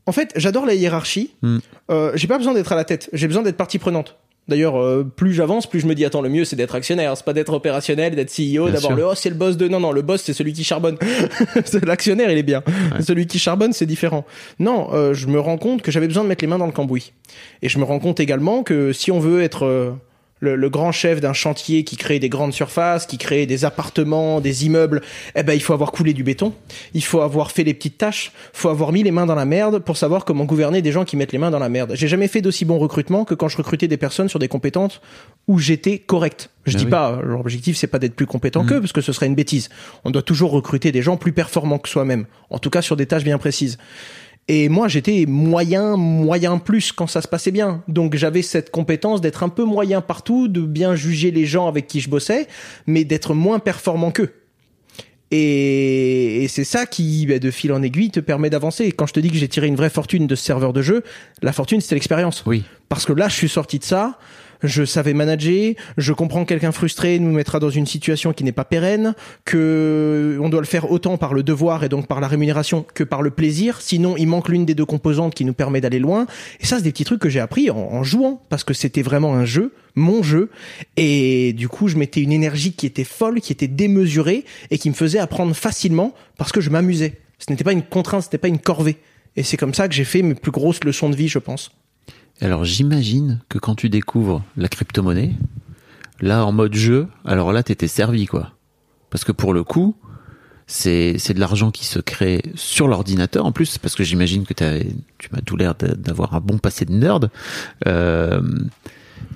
En fait, j'adore la hiérarchie. Hmm. Euh, j'ai pas besoin d'être à la tête. J'ai besoin d'être partie prenante. D'ailleurs, euh, plus j'avance, plus je me dis attends, le mieux c'est d'être actionnaire, c'est pas d'être opérationnel, d'être CEO, d'avoir le oh c'est le boss de non non le boss c'est celui qui charbonne. L'actionnaire il est bien. Celui qui charbonne c'est différent. Non, euh, je me rends compte que j'avais besoin de mettre les mains dans le cambouis. Et je me rends compte également que si on veut être euh, le, le grand chef d'un chantier qui crée des grandes surfaces, qui crée des appartements, des immeubles, eh ben il faut avoir coulé du béton, il faut avoir fait les petites tâches, faut avoir mis les mains dans la merde pour savoir comment gouverner des gens qui mettent les mains dans la merde. J'ai jamais fait d'aussi bon recrutement que quand je recrutais des personnes sur des compétences où j'étais correct. Je Ah dis oui. pas, l'objectif c'est pas d'être plus compétent Mhm. qu'eux parce que ce serait une bêtise. On doit toujours recruter des gens plus performants que soi-même, en tout cas sur des tâches bien précises. Et moi, j'étais moyen, moyen plus quand ça se passait bien. Donc j'avais cette compétence d'être un peu moyen partout, de bien juger les gens avec qui je bossais, mais d'être moins performant qu'eux. Et, et c'est ça qui, bah, de fil en aiguille, te permet d'avancer. Et quand je te dis que j'ai tiré une vraie fortune de ce serveur de jeu, la fortune, c'était l'expérience. Oui. Parce que là, je suis sorti de ça, je savais manager, je comprends que quelqu'un frustré nous mettra dans une situation qui n'est pas pérenne, que on doit le faire autant par le devoir et donc par la rémunération que par le plaisir. Sinon, il manque l'une des deux composantes qui nous permet d'aller loin. Et ça, c'est des petits trucs que j'ai appris en, en jouant parce que c'était vraiment un jeu, mon jeu. Et du coup, je mettais une énergie qui était folle, qui était démesurée et qui me faisait apprendre facilement parce que je m'amusais. Ce n'était pas une contrainte, ce n'était pas une corvée. Et c'est comme ça que j'ai fait mes plus grosses leçons de vie, je pense. Alors, j'imagine que quand tu découvres la crypto-monnaie, là, en mode jeu, alors là, t'étais servi, quoi. Parce que pour le coup, c'est c'est de l'argent qui se crée sur l'ordinateur en plus parce que j'imagine que t'as- tu m'as tout l'air d'a- d'avoir un bon passé de nerd euh,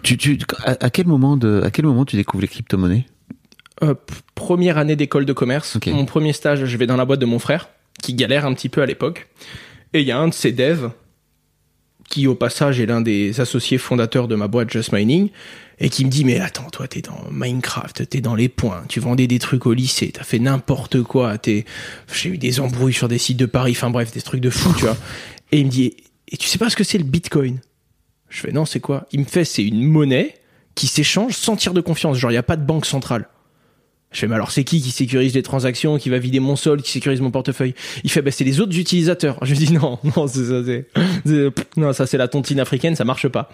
tu, tu à, à quel moment de à quel moment tu découvres les crypto-monnaies? Euh, première année d'école de commerce. Mon premier stage, je vais dans la boîte de mon frère, qui galère un petit peu à l'époque. Et il y a un de ses devs, qui au passage est l'un des associés fondateurs de ma boîte Just Mining, et qui me dit, mais attends, toi, t'es dans Minecraft, t'es dans les points, tu vendais des trucs au lycée, t'as fait n'importe quoi, t'es, j'ai eu des embrouilles sur des sites de Paris, enfin bref, des trucs de fou, tu vois. Et il me dit, et tu sais pas ce que c'est le Bitcoin? Je fais, non, c'est quoi? Il me fait, c'est une monnaie qui s'échange sans tir de confiance, genre, il y a pas de banque centrale. Je fais, mais alors c'est qui qui sécurise les transactions, qui va vider mon solde, qui sécurise mon portefeuille? Il fait, bah c'est les autres utilisateurs. Je lui dis, non, non, c'est ça, c'est, non, ça c'est la tontine africaine, ça marche pas.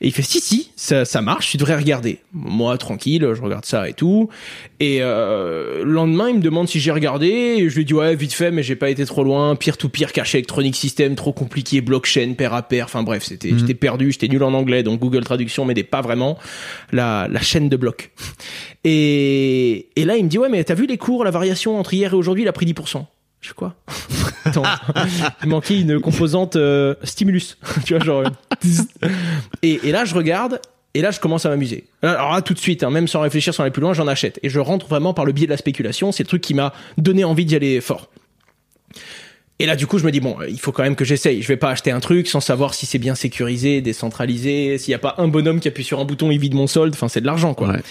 Et il fait, si, si, ça, ça marche, tu devrais regarder. Moi, tranquille, je regarde ça et tout. Et euh, le lendemain, il me demande si j'ai regardé, et je lui dis, ouais, vite fait, mais j'ai pas été trop loin. Pire to pire, caché Electronic System, trop compliqué, blockchain, pair à pair. Enfin bref, c'était, Mhm. j'étais perdu, j'étais nul en anglais, donc Google Traduction m'aidait pas vraiment. La, la chaîne de blocs. Et, et là, il me dit, ouais, mais t'as vu les cours, la variation entre hier et aujourd'hui, il a pris 10%. Je fais quoi? Attends, il manquait une composante euh, stimulus. tu vois, genre. euh, et, et là, je regarde, et là, je commence à m'amuser. Alors là, tout de suite, hein, même sans réfléchir, sans aller plus loin, j'en achète. Et je rentre vraiment par le biais de la spéculation. C'est le truc qui m'a donné envie d'y aller fort. Et là, du coup, je me dis, bon, il faut quand même que j'essaye. Je vais pas acheter un truc sans savoir si c'est bien sécurisé, décentralisé, s'il y a pas un bonhomme qui appuie sur un bouton, il vide mon solde. Enfin, c'est de l'argent, quoi. Ouais.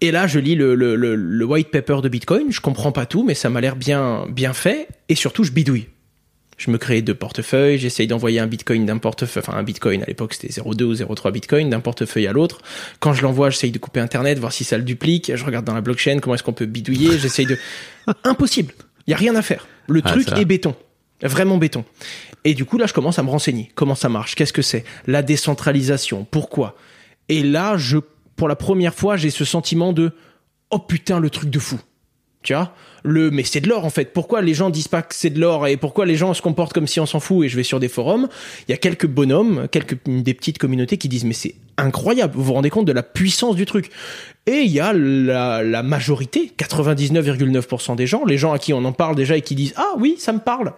Et là, je lis le, le, le, le white paper de Bitcoin. Je comprends pas tout, mais ça m'a l'air bien, bien fait. Et surtout, je bidouille. Je me crée deux portefeuilles. J'essaye d'envoyer un Bitcoin d'un portefeuille, enfin un Bitcoin à l'époque c'était 0,2 ou 0,3 Bitcoin d'un portefeuille à l'autre. Quand je l'envoie, j'essaye de couper Internet, voir si ça le duplique. Je regarde dans la blockchain comment est-ce qu'on peut bidouiller. J'essaye de. Impossible. Il y a rien à faire. Le Ah, truc est béton. Vraiment béton. Et du coup, là, je commence à me renseigner. Comment ça marche? Qu'est-ce que c'est? La décentralisation. Pourquoi? Et là, je, pour la première fois, j'ai ce sentiment de oh putain, le truc de fou. Tu vois? Le mais c'est de l'or en fait. Pourquoi les gens disent pas que c'est de l'or et pourquoi les gens se comportent comme si on s'en fout et je vais sur des forums, il y a quelques bonhommes, quelques des petites communautés qui disent mais c'est incroyable, vous vous rendez compte de la puissance du truc? Et il y a la, la majorité, 99,9% des gens, les gens à qui on en parle déjà et qui disent ah oui, ça me parle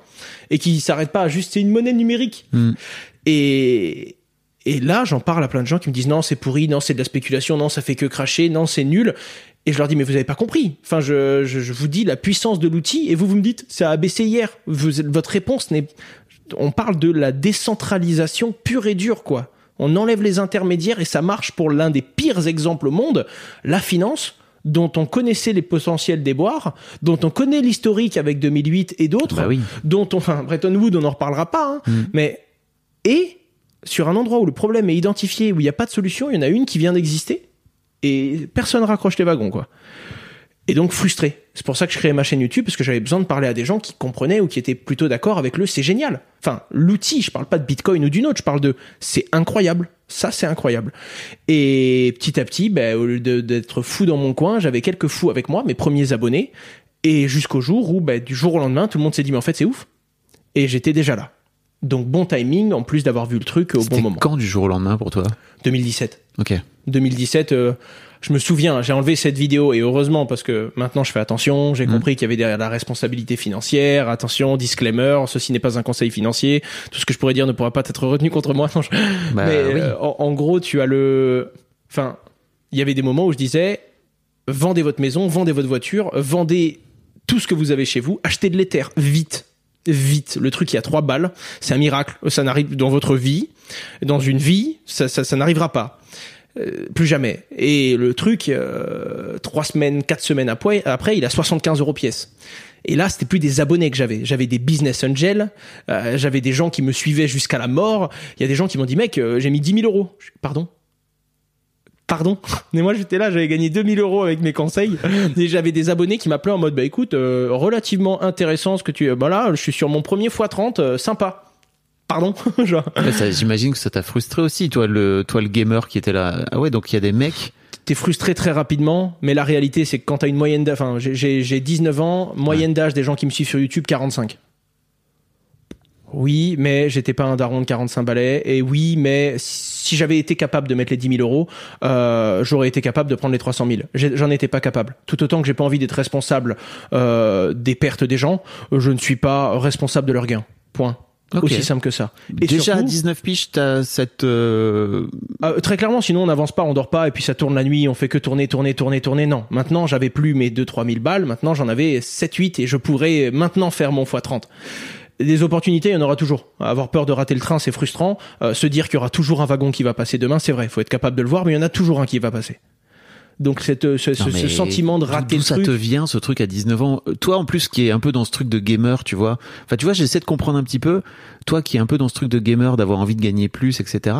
et qui s'arrêtent pas à juste c'est une monnaie numérique. Mm. Et et là, j'en parle à plein de gens qui me disent non, c'est pourri, non, c'est de la spéculation, non, ça fait que cracher, non, c'est nul. Et je leur dis, mais vous avez pas compris. Enfin, je, je, je vous dis la puissance de l'outil et vous, vous me dites, ça a baissé hier. Vous, votre réponse n'est, on parle de la décentralisation pure et dure, quoi. On enlève les intermédiaires et ça marche pour l'un des pires exemples au monde, la finance dont on connaissait les potentiels déboires, dont on connaît l'historique avec 2008 et d'autres, Bah oui. dont on, enfin, Bretton Woods, on n'en reparlera pas, hein, Mm. mais, et, sur un endroit où le problème est identifié, où il n'y a pas de solution, il y en a une qui vient d'exister, et personne raccroche les wagons, quoi. Et donc frustré. C'est pour ça que je créais ma chaîne YouTube, parce que j'avais besoin de parler à des gens qui comprenaient ou qui étaient plutôt d'accord avec le c'est génial. Enfin, l'outil, je parle pas de Bitcoin ou d'une autre, je parle de c'est incroyable. Ça, c'est incroyable. Et petit à petit, ben, au lieu d'être fou dans mon coin, j'avais quelques fous avec moi, mes premiers abonnés, et jusqu'au jour où, ben, du jour au lendemain, tout le monde s'est dit, mais en fait, c'est ouf. Et j'étais déjà là. Donc bon timing, en plus d'avoir vu le truc au bon moment. quand du jour au lendemain pour toi? 2017. Ok. 2017, euh, je me souviens, j'ai enlevé cette vidéo et heureusement parce que maintenant je fais attention, j'ai Mhm. compris qu'il y avait derrière la responsabilité financière, attention, disclaimer, ceci n'est pas un conseil financier, tout ce que je pourrais dire ne pourra pas être retenu contre moi. Non, je- Bah Mais oui. euh, en, en gros, tu as le, enfin, il y avait des moments où je disais, vendez votre maison, vendez votre voiture, vendez tout ce que vous avez chez vous, achetez de l'éther vite. Vite, le truc il y a trois balles, c'est un miracle, ça n'arrive dans votre vie, dans une vie, ça, ça, ça n'arrivera pas. Euh, plus jamais. Et le truc, euh, trois semaines, quatre semaines après, après, il a 75 euros pièce. Et là, c'était plus des abonnés que j'avais. J'avais des business angels, euh, j'avais des gens qui me suivaient jusqu'à la mort. Il y a des gens qui m'ont dit, mec, euh, j'ai mis 10 000 euros. Pardon? Pardon Mais moi, j'étais là, j'avais gagné 2000 euros avec mes conseils. Et j'avais des abonnés qui m'appelaient en mode, bah écoute, euh, relativement intéressant ce que tu... Bah là, je suis sur mon premier x30, euh, sympa. Pardon J'imagine que ça t'a frustré aussi, toi le, toi le gamer qui était là. Ah ouais, donc il y a des mecs. t'es frustré très rapidement, mais la réalité, c'est que quand t'as une moyenne d'âge, enfin, j'ai 19 ans, moyenne d'âge des gens qui me suivent sur YouTube, 45. Oui, mais j'étais pas un daron de 45 balais. Et oui, mais si j'avais été capable de mettre les 10 000 euros, euh, j'aurais été capable de prendre les 300 000. J'ai- J'en étais pas capable. Tout autant que j'ai pas envie d'être responsable euh, des pertes des gens, je ne suis pas responsable de leurs gains. Point. Ok. Aussi simple que ça. Et Déjà à surtout- 19 piges, t'as cette. euh, euh, très clairement, sinon on n'avance pas, on dort pas, et puis ça tourne la nuit, on fait que tourner, tourner, tourner, tourner. Non, maintenant j'avais plus mes 2-3 000 balles, maintenant j'en avais 7-8 et je pourrais maintenant faire mon x30. Des opportunités, il y en aura toujours. Avoir peur de rater le train, c'est frustrant. Euh, se dire qu'il y aura toujours un wagon qui va passer demain, c'est vrai. Il faut être capable de le voir, mais il y en a toujours un qui va passer. Donc cette, euh, ce, ce- non, ce mais sentiment de rater le ça truc. te vient ce truc à 19 ans? Toi en plus qui est un peu dans ce truc de gamer, tu vois. Enfin tu vois, j'essaie de comprendre un petit peu. Toi qui est un peu dans ce truc de gamer, d'avoir envie de gagner plus, etc.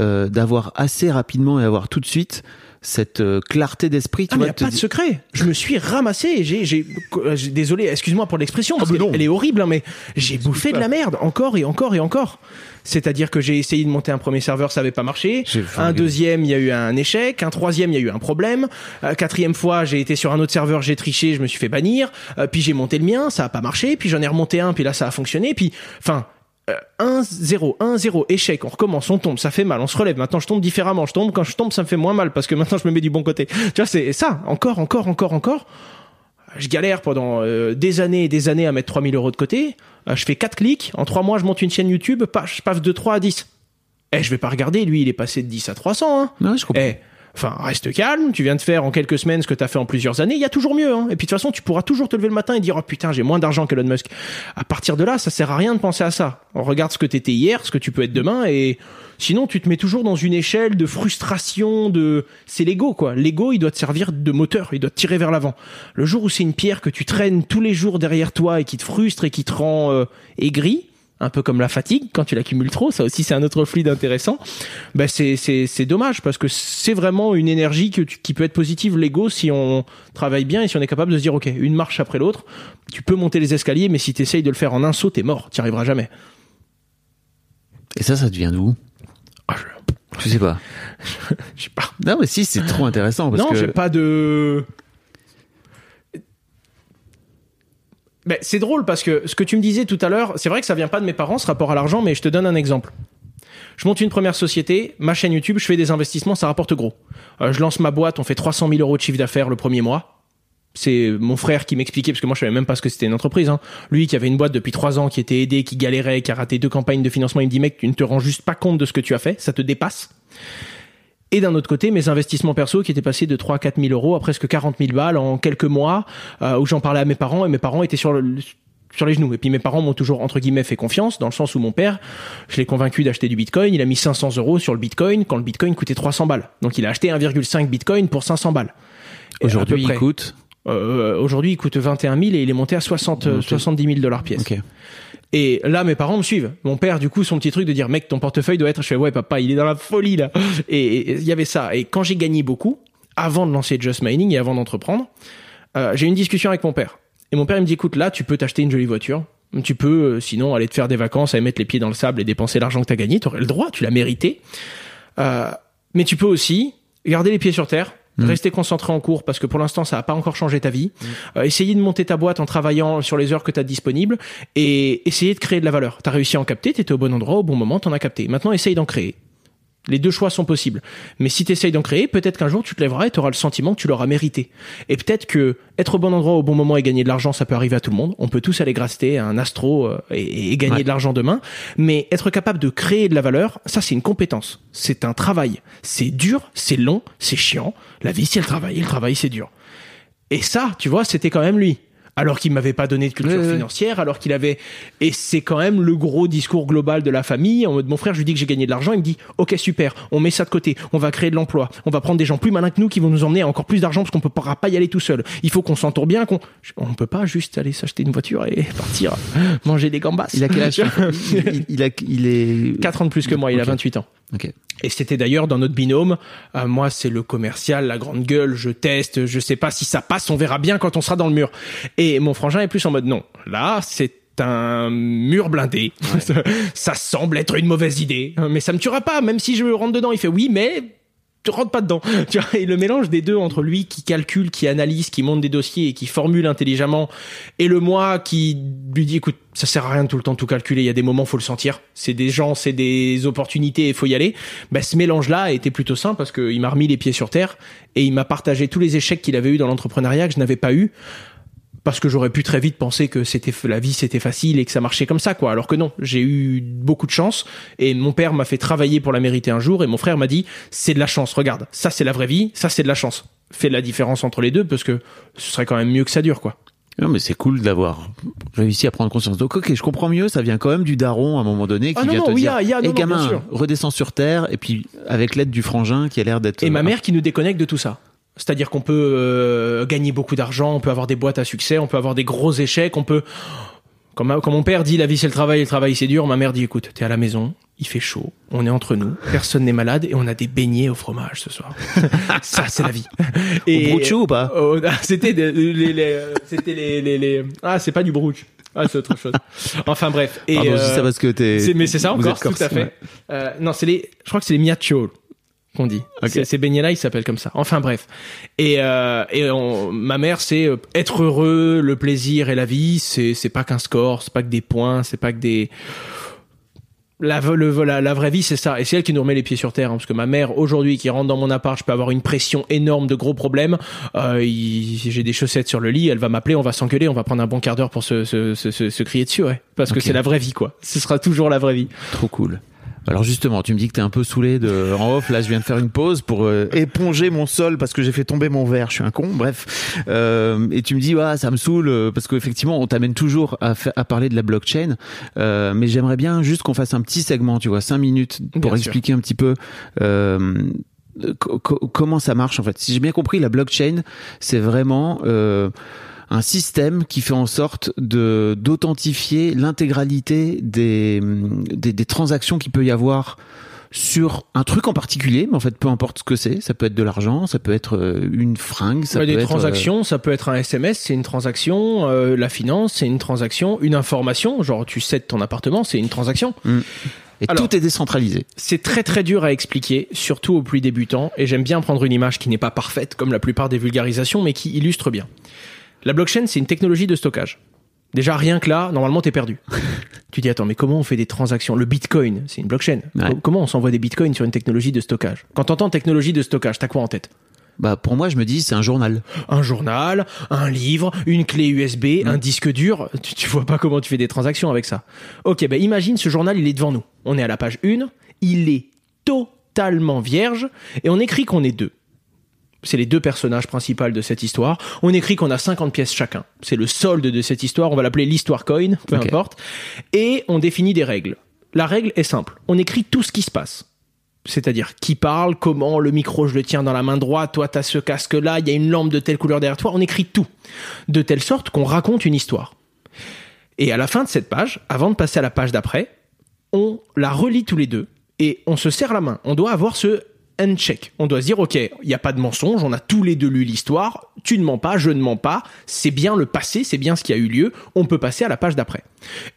Euh, d'avoir assez rapidement et avoir tout de suite cette euh, clarté d'esprit, tu Ah, mais vois. y a pas de secret. Je me suis ramassé. et J'ai, j'ai, euh, désolé, excuse-moi pour l'expression, parce Ah, mais qu'elle elle est horrible, hein, mais j'ai bouffé de la merde encore et encore et encore. C'est-à-dire que j'ai essayé de monter un premier serveur, ça avait pas marché. Un deuxième, il y a eu un échec. Un troisième, il y a eu un problème. Euh, quatrième fois, j'ai été sur un autre serveur, j'ai triché, je me suis fait bannir. Euh, puis j'ai monté le mien, ça a pas marché. Puis j'en ai remonté un, puis là ça a fonctionné. Puis, enfin. Euh, 1-0, 1-0, échec, on recommence, on tombe, ça fait mal, on se relève. Maintenant, je tombe différemment. Je tombe, quand je tombe, ça me fait moins mal parce que maintenant, je me mets du bon côté. Tu vois, c'est ça, encore, encore, encore, encore. Je galère pendant euh, des années et des années à mettre 3000 euros de côté. Euh, je fais 4 clics. En 3 mois, je monte une chaîne YouTube. pas- Je passe de 3 à 10. Eh, je vais pas regarder. Lui, il est passé de 10 à 300. Hein. Ouais, je comprends. Eh, enfin, reste calme. Tu viens de faire en quelques semaines ce que tu as fait en plusieurs années. Il y a toujours mieux. Hein. Et puis de toute façon, tu pourras toujours te lever le matin et dire oh putain, j'ai moins d'argent qu'Elon Musk. À partir de là, ça sert à rien de penser à ça. On regarde ce que t'étais hier, ce que tu peux être demain, et sinon tu te mets toujours dans une échelle de frustration. De, c'est l'ego quoi. L'ego, il doit te servir de moteur. Il doit te tirer vers l'avant. Le jour où c'est une pierre que tu traînes tous les jours derrière toi et qui te frustre et qui te rend euh, aigri. Un peu comme la fatigue, quand tu l'accumules trop, ça aussi c'est un autre fluide intéressant. Ben c'est c'est c'est dommage parce que c'est vraiment une énergie que tu- qui peut être positive l'ego si on travaille bien et si on est capable de se dire ok une marche après l'autre, tu peux monter les escaliers mais si tu essayes de le faire en un saut t'es mort, t'y arriveras jamais. Et ça, ça devient d'où Ah, je, Je sais pas. je sais pas. Non mais si, c'est trop intéressant parce non que. j'ai pas de Ben, c'est drôle parce que ce que tu me disais tout à l'heure, c'est vrai que ça vient pas de mes parents ce rapport à l'argent, mais je te donne un exemple. Je monte une première société, ma chaîne YouTube, je fais des investissements, ça rapporte gros. Euh, je lance ma boîte, on fait 300 000 euros de chiffre d'affaires le premier mois. C'est mon frère qui m'expliquait, parce que moi je savais même pas ce que c'était une entreprise. Hein. Lui qui avait une boîte depuis trois ans, qui était aidé, qui galérait, qui a raté deux campagnes de financement, il me dit mec, tu ne te rends juste pas compte de ce que tu as fait, ça te dépasse. Et d'un autre côté, mes investissements perso qui étaient passés de 3 4 000 euros à presque 40 000 balles en quelques mois, euh, où j'en parlais à mes parents et mes parents étaient sur le, sur les genoux. Et puis mes parents m'ont toujours entre guillemets fait confiance dans le sens où mon père, je l'ai convaincu d'acheter du Bitcoin. Il a mis 500 euros sur le Bitcoin quand le Bitcoin coûtait 300 balles. Donc il a acheté 1,5 Bitcoin pour 500 balles. À Aujourd'hui, il coûte. Euh, Aujourd'hui, il coûte 21 000 et il est monté à 60, euh, 70 000 dollars pièce. Ok. Et là, mes parents me suivent. Mon père, du coup, son petit truc de dire, mec, ton portefeuille doit être. Je fais, ouais, papa, il est dans la folie là. Et il y avait ça. Et quand j'ai gagné beaucoup, avant de lancer Just Mining et avant d'entreprendre, euh, j'ai eu une discussion avec mon père. Et mon père, il me dit, écoute, là, tu peux t'acheter une jolie voiture. Tu peux, euh, sinon, aller te faire des vacances, aller mettre les pieds dans le sable et dépenser l'argent que t'as gagné. T'aurais le droit, tu l'as mérité. Euh, mais tu peux aussi garder les pieds sur terre, rester concentré en cours parce que pour l'instant ça n'a pas encore changé ta vie. Euh, essayer de monter ta boîte en travaillant sur les heures que tu as disponibles et essayer de créer de la valeur. Tu as réussi à en capter, tu étais au bon endroit, au bon moment, tu en as capté. Maintenant essaye d'en créer. Les deux choix sont possibles. Mais si tu essayes d'en créer, peut-être qu'un jour tu te lèveras et tu auras le sentiment que tu l'auras mérité. Et peut-être que être au bon endroit au bon moment et gagner de l'argent, ça peut arriver à tout le monde. On peut tous aller graster un astro euh, et, et gagner Ouais. de l'argent demain. Mais être capable de créer de la valeur, ça c'est une compétence. C'est un travail. C'est dur, c'est long, c'est chiant. La vie c'est le travail, le travail c'est dur. Et ça, tu vois, c'était quand même lui. Alors qu'il m'avait pas donné de culture financière, alors qu'il avait, et c'est quand même le gros discours global de la famille. En mode, mon frère, je lui dis que j'ai gagné de l'argent, il me dit, ok, super, on met ça de côté, on va créer de l'emploi, on va prendre des gens plus malins que nous qui vont nous emmener à encore plus d'argent parce qu'on ne pourra pas y aller tout seul. Il faut qu'on s'entoure bien, qu'on, on peut pas juste aller s'acheter une voiture et partir manger des gambas. Il a quel âge il, a, il est. 4 ans de plus que moi, il a Ok. 28 ans. Ok. Et c'était d'ailleurs dans notre binôme. Euh, moi, c'est le commercial, la grande gueule. Je teste. Je sais pas si ça passe. On verra bien quand on sera dans le mur. Et mon frangin est plus en mode non. Là, c'est un mur blindé. ça semble être une mauvaise idée, mais ça me tuera pas. Même si je rentre dedans, il fait oui, mais tu rentres pas dedans. Tu vois, et le mélange des deux entre lui qui calcule, qui analyse, qui monte des dossiers et qui formule intelligemment, et le moi qui lui dit écoute, ça sert à rien de tout le temps tout calculer. Il y a des moments, faut le sentir. C'est des gens, c'est des opportunités, il faut y aller. Ben, ce mélange-là a été plutôt simple parce qu'il m'a remis les pieds sur terre et il m'a partagé tous les échecs qu'il avait eu dans l'entrepreneuriat que je n'avais pas eu parce que j'aurais pu très vite penser que c'était la vie c'était facile et que ça marchait comme ça quoi alors que non j'ai eu beaucoup de chance et mon père m'a fait travailler pour la mériter un jour et mon frère m'a dit c'est de la chance regarde ça c'est la vraie vie ça c'est de la chance fais la différence entre les deux parce que ce serait quand même mieux que ça dure quoi Non, mais c'est cool d'avoir réussi à prendre conscience. Donc, ok, je comprends mieux. Ça vient quand même du daron à un moment donné qui Ah non, vient non, te oui, dire, y a- y a- non, gamin, redescends sur terre. Et puis, avec l'aide du frangin qui a l'air d'être. et ma mère qui nous déconnecte de tout ça c'est-à-dire qu'on peut euh, gagner beaucoup d'argent on peut avoir des boîtes à succès on peut avoir des gros échecs on peut comme, comme mon père dit la vie c'est le travail le travail c'est dur ma mère dit écoute t'es à la maison il fait chaud on est entre nous personne n'est malade et on a des beignets au fromage ce soir ça c'est la vie Au brucho ou pas? Oh, c'était des- les, les- c'était les, les, les- ah c'est pas du brooch ah c'est autre chose enfin bref et Pardon, je dis euh, ça parce que t'es. mais c'est ça encore, tout à fait. ouais. Euh, non, c'est les, je crois que c'est les miachos qu'on dit. Ok. C'est- Ces beignets-là, ils s'appellent comme ça. Enfin bref. Et, euh, et on- ma mère, c'est euh, être heureux, le plaisir et la vie. C'est c'est pas qu'un score, c'est pas que des points, c'est pas que des la, le- la, la vraie vie, c'est ça. Et c'est elle qui nous remet les pieds sur terre. hein, parce que ma mère, aujourd'hui, qui rentre dans mon appart, je peux avoir une pression énorme de gros problèmes. Euh, il- J'ai des chaussettes sur le lit, elle va m'appeler, on va s'engueuler, on va prendre un bon quart d'heure pour se, se, se, crier dessus, ouais. Parce que c'est la vraie vie, quoi. Ce sera toujours la vraie vie. Trop cool. Alors justement, tu me dis que t'es un peu saoulé de en off. Là, je viens de faire une pause pour euh, éponger mon sol parce que j'ai fait tomber mon verre. Je suis un con. Bref, Euh, et tu me dis ouais, ça me saoule euh, parce qu'effectivement, on t'amène toujours à, à parler de la blockchain. Euh, mais j'aimerais bien juste qu'on fasse un petit segment, tu vois, cinq minutes pour Bien sûr. expliquer un petit peu. Euh, co- co- comment ça marche en fait Si j'ai bien compris, la blockchain, c'est vraiment euh, un système qui fait en sorte de d'authentifier l'intégralité des, des des transactions qu'il peut y avoir sur un truc en particulier, mais en fait peu importe ce que c'est, ça peut être de l'argent, ça peut être euh, une fringue, ça Ouais, peut des être euh, transactions, ça peut être un SMS, c'est une transaction. euh, la finance, c'est une transaction. Une information, genre tu cèdes ton appartement, c'est une transaction. euh, et Alors- tout est décentralisé. C'est très très dur à expliquer, surtout aux plus débutants. Et j'aime bien prendre une image qui n'est pas parfaite, comme la plupart des vulgarisations, mais qui illustre bien. La blockchain, c'est une technologie de stockage. Déjà, rien que là, normalement, t'es perdu. tu dis, attends, mais comment on fait des transactions? Le bitcoin, c'est une blockchain. Ouais. Comment on s'envoie des bitcoins sur une technologie de stockage? Quand t'entends technologie de stockage, t'as quoi en tête? Bah pour moi, je me dis c'est un journal. Un journal, un livre, une clé USB, un disque dur. Tu, tu vois pas comment tu fais des transactions avec ça. Ok, ben imagine ce journal, il est devant nous. On est à la page 1, il est totalement vierge et on écrit qu'on est deux. C'est les deux personnages principaux de cette histoire. On écrit qu'on a 50 pièces chacun. C'est le solde de cette histoire. On va l'appeler l'histoire coin, peu importe. Et on définit des règles. La règle est simple. On écrit tout ce qui se passe. C'est-à-dire qui parle, comment, le micro je le tiens dans la main droite, toi t'as ce casque-là, il y a une lampe de telle couleur derrière toi, on écrit tout. De telle sorte qu'on raconte une histoire. Et à la fin de cette page, avant de passer à la page d'après, on la relit tous les deux et on se serre la main. On doit avoir ce check. On doit se dire, ok, il n'y a pas de mensonge, on a tous les deux lu l'histoire, tu ne mens pas, je ne mens pas, c'est bien le passé, c'est bien ce qui a eu lieu, on peut passer à la page d'après.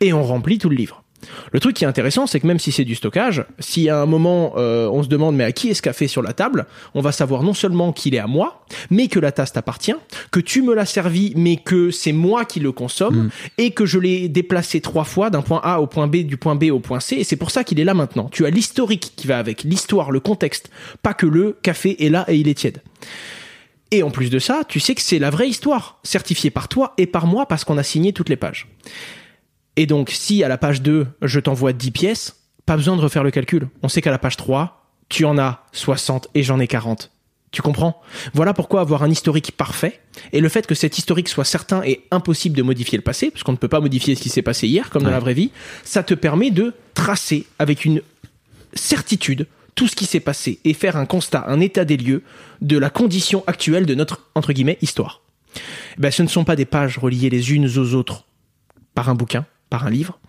Et on remplit tout le livre. Le truc qui est intéressant, c'est que même si c'est du stockage, si à un moment euh, on se demande mais à qui est ce café sur la table, on va savoir non seulement qu'il est à moi, mais que la tasse t'appartient, que tu me l'as servi, mais que c'est moi qui le consomme, et que je l'ai déplacé trois fois d'un point A au point B, du point B au point C, et c'est pour ça qu'il est là maintenant. Tu as l'historique qui va avec, l'histoire, le contexte, pas que le café est là et il est tiède. Et en plus de ça, tu sais que c'est la vraie histoire, certifiée par toi et par moi parce qu'on a signé toutes les pages. Et donc, si à la page 2, je t'envoie 10 pièces, pas besoin de refaire le calcul. On sait qu'à la page 3, tu en as 60 et j'en ai 40. Tu comprends? Voilà pourquoi avoir un historique parfait, et le fait que cet historique soit certain et impossible de modifier le passé, parce qu'on ne peut pas modifier ce qui s'est passé hier, comme dans la vraie vie, ça te permet de tracer avec une certitude tout ce qui s'est passé et faire un constat, un état des lieux de la condition actuelle de notre, entre guillemets, histoire. Eh Ben, ce ne sont pas des pages reliées les unes aux autres par un bouquin, par un livre.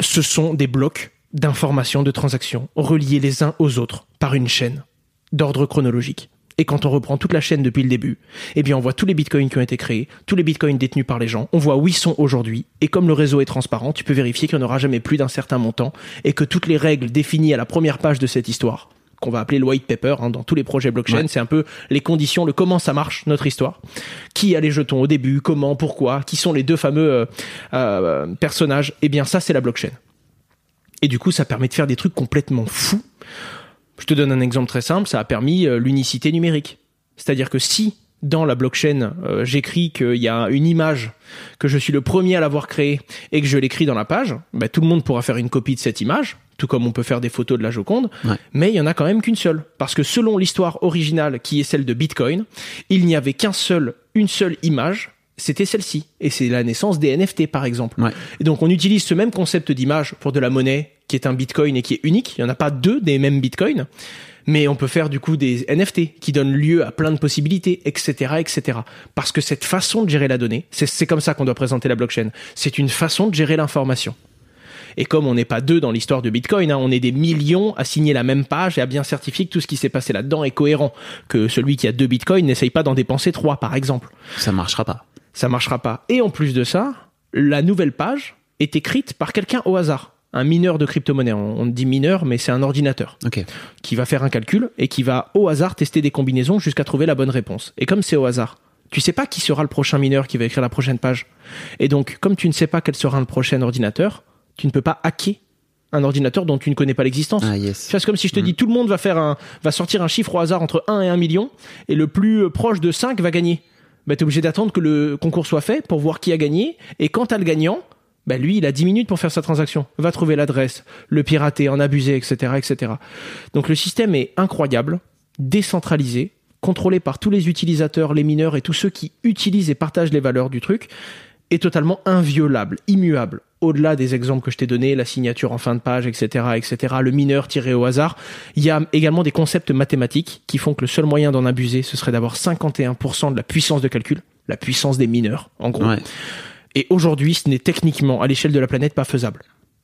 Ce sont des blocs d'informations, de transactions, reliés les uns aux autres par une chaîne d'ordre chronologique. Et quand on reprend toute la chaîne depuis le début, eh bien on voit tous les bitcoins qui ont été créés, tous les bitcoins détenus par les gens, on voit où ils sont aujourd'hui, et comme le réseau est transparent, tu peux vérifier qu'il n'y en aura jamais plus d'un certain montant, et que toutes les règles définies à la première page de cette histoire, qu'on va appeler le white paper hein, dans tous les projets blockchain, Ouais. c'est un peu les conditions, le comment ça marche, notre histoire. Qui a les jetons au début, comment, pourquoi, qui sont les deux fameux euh, euh, personnages, eh bien ça c'est la blockchain. Et du coup, ça permet de faire des trucs complètement fous. Je te donne un exemple très simple, ça a permis euh, l'unicité numérique. C'est-à-dire que si dans la blockchain, euh, j'écris qu'il y a une image, que je suis le premier à l'avoir créée et que je l'écris dans la page, bah, tout le monde pourra faire une copie de cette image, tout comme on peut faire des photos de la Joconde, Ouais. mais il y en a quand même qu'une seule. Parce que selon l'histoire originale, qui est celle de Bitcoin, il n'y avait qu'un seul, une seule image, c'était celle-ci. Et c'est la naissance des NFT, par exemple. Ouais. Et donc on utilise ce même concept d'image pour de la monnaie qui est un bitcoin et qui est unique. Il n'y en a pas deux des mêmes bitcoins. Mais on peut faire du coup des NFT qui donnent lieu à plein de possibilités, etc., etc. Parce que cette façon de gérer la donnée, c'est c'est comme ça qu'on doit présenter la blockchain. C'est une façon de gérer l'information. Et comme on n'est pas deux dans l'histoire de Bitcoin, hein, on est des millions à signer la même page et à bien certifier que tout ce qui s'est passé là-dedans est cohérent. Que celui qui a deux Bitcoins n'essaye pas d'en dépenser trois, par exemple Ça marchera pas. ça marchera pas. Et en plus de ça, la nouvelle page est écrite par quelqu'un au hasard. Un mineur de crypto-monnaie. On dit mineur, mais c'est un ordinateur qui va faire un calcul et qui va au hasard tester des combinaisons jusqu'à trouver la bonne réponse. Et comme c'est au hasard, tu sais pas qui sera le prochain mineur qui va écrire la prochaine page. Et donc, comme tu ne sais pas quel sera le prochain ordinateur, tu ne peux pas hacker un ordinateur dont tu ne connais pas l'existence. Ah yes. Tu C'est comme si je te dis tout le monde va faire un, va sortir un chiffre au hasard entre 1 et 1 million et le plus euh, proche de 5 va gagner. Bah, t'es obligé d'attendre que le concours soit fait pour voir qui a gagné et quand t'as le gagnant, bah, lui, il a 10 minutes pour faire sa transaction. Va trouver l'adresse, le pirater, en abuser, etc., etc. Donc le système est incroyable, décentralisé, contrôlé par tous les utilisateurs, les mineurs et tous ceux qui utilisent et partagent les valeurs du truc, est totalement inviolable, immuable. Au-delà des exemples que je t'ai donnés, la signature en fin de page, etc., etc., le mineur tiré au hasard, il y a également des concepts mathématiques qui font que le seul moyen d'en abuser, ce serait d'avoir 51% de la puissance de calcul, la puissance des mineurs, en gros. Ouais. Et aujourd'hui, ce n'est techniquement, à l'échelle de la planète, pas faisable.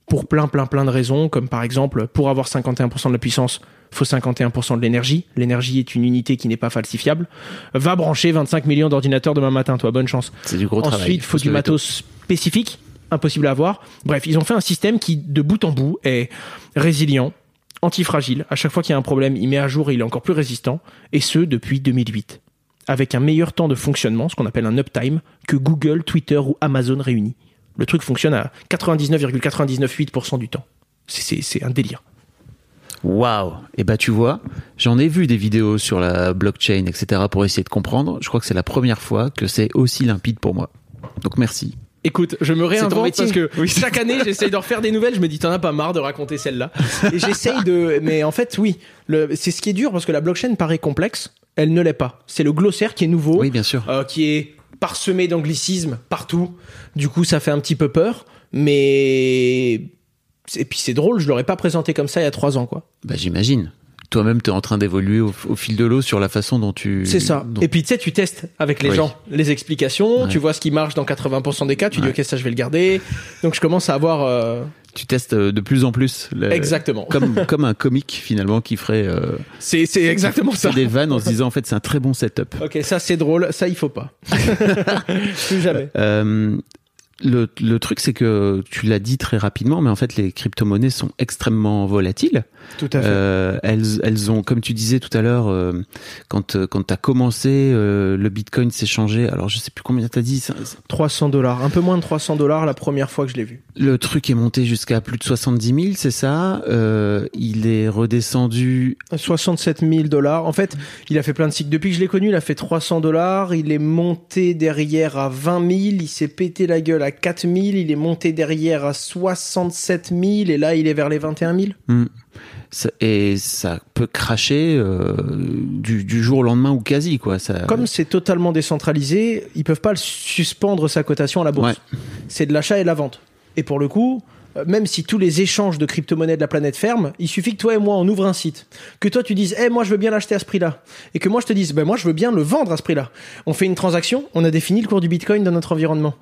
Pour plein, plein, plein de raisons, comme par exemple, pour avoir 51% de la puissance, faut 51% de l'énergie. L'énergie est une unité qui n'est pas falsifiable. Va brancher 25 millions d'ordinateurs demain matin, toi, bonne chance. C'est du gros travail. Ensuite, faut du tôt. matos spécifique, impossible à avoir. Bref, ils ont fait un système qui, de bout en bout, est résilient, antifragile. À chaque fois qu'il y a un problème, il met à jour et il est encore plus résistant. Et ce, depuis 2008. avec un meilleur temps de fonctionnement, ce qu'on appelle un uptime, que Google, Twitter ou Amazon réunis. Le truc fonctionne à 99,998% du temps. C'est un délire. Waouh Et bah tu vois, j'en ai vu des vidéos sur la blockchain, etc. pour essayer de comprendre. Je crois que c'est la première fois que c'est aussi limpide pour moi. Donc merci. Écoute, je me réinvente parce que chaque année j'essaye de refaire des nouvelles. Je me dis t'en as pas marre de raconter celle-là. Et j'essaye de, mais en fait oui, c'est ce qui est dur parce que la blockchain paraît complexe, elle ne l'est pas. C'est le glossaire qui est nouveau, oui bien sûr, euh, qui est parsemé d'anglicismes partout. Du coup, ça fait un petit peu peur, mais et puis c'est drôle, je l'aurais pas présenté comme ça il y a trois ans, quoi. Bah j'imagine toi-même tu es en train d'évoluer au, fil de l'eau sur la façon dont tu c'est ça. et puis tu sais tu testes avec les gens les explications tu vois ce qui marche dans 80% des cas tu dis ok ça je vais le garder. Donc je commence à avoir euh, tu testes euh, de plus en plus exactement. comme comme un comique finalement qui ferait euh, c'est exactement ça. des vannes en se disant en fait c'est un très bon setup. Ok ça c'est drôle. Ça il faut pas. Plus jamais le, le, truc, c'est que tu l'as dit très rapidement, mais en fait, les crypto-monnaies sont extrêmement volatiles. Tout à fait. Euh, elles, elles ont, comme tu disais tout à l'heure, euh, quand euh, quand t'as commencé, euh, le Bitcoin s'est changé. Alors, je sais plus combien t'as dit. 300 dollars, un peu moins de 300 dollars la première fois que je l'ai vu. Le truc est monté jusqu'à plus de 70 000, c'est ça? il est redescendu 67 000 dollars. En fait, il a fait plein de cycles. Depuis que je l'ai connu, il a fait 300 dollars. Il est monté derrière à 20 000. Il s'est pété la gueule à 4000, il est monté derrière à 67 000 et là il est vers les 21 000. Hmm. et ça peut cracher euh, du, jour au lendemain ou quasi quoi. Ça... Comme c'est totalement décentralisé, ils peuvent pas suspendre sa cotation à la bourse. C'est de l'achat et de la vente. Et pour le coup, même si tous les échanges de crypto-monnaies de la planète ferment, il suffit que toi et moi on ouvre un site, que toi tu dises, eh moi je veux bien l'acheter à ce prix-là, et que moi je te dise, ben moi je veux bien le vendre à ce prix-là. On fait une transaction, on a défini le cours du Bitcoin dans notre environnement.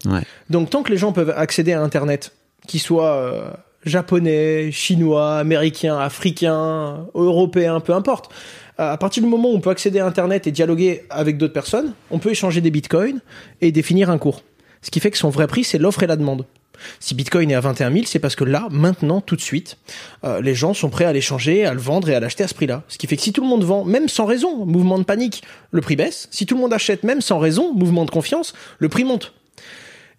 Donc tant que les gens peuvent accéder à Internet, qu'ils soient euh, japonais, chinois, américains, africains, européens, peu importe. À partir du moment où on peut accéder à Internet et dialoguer avec d'autres personnes, on peut échanger des bitcoins et définir un cours. Ce qui fait que son vrai prix, c'est l'offre et la demande. Si Bitcoin est à 21 000, c'est parce que là, maintenant, tout de suite, euh, les gens sont prêts à l'échanger, à le vendre et à l'acheter à ce prix-là. Ce qui fait que si tout le monde vend, même sans raison, mouvement de panique, le prix baisse. Si tout le monde achète, même sans raison, mouvement de confiance, le prix monte.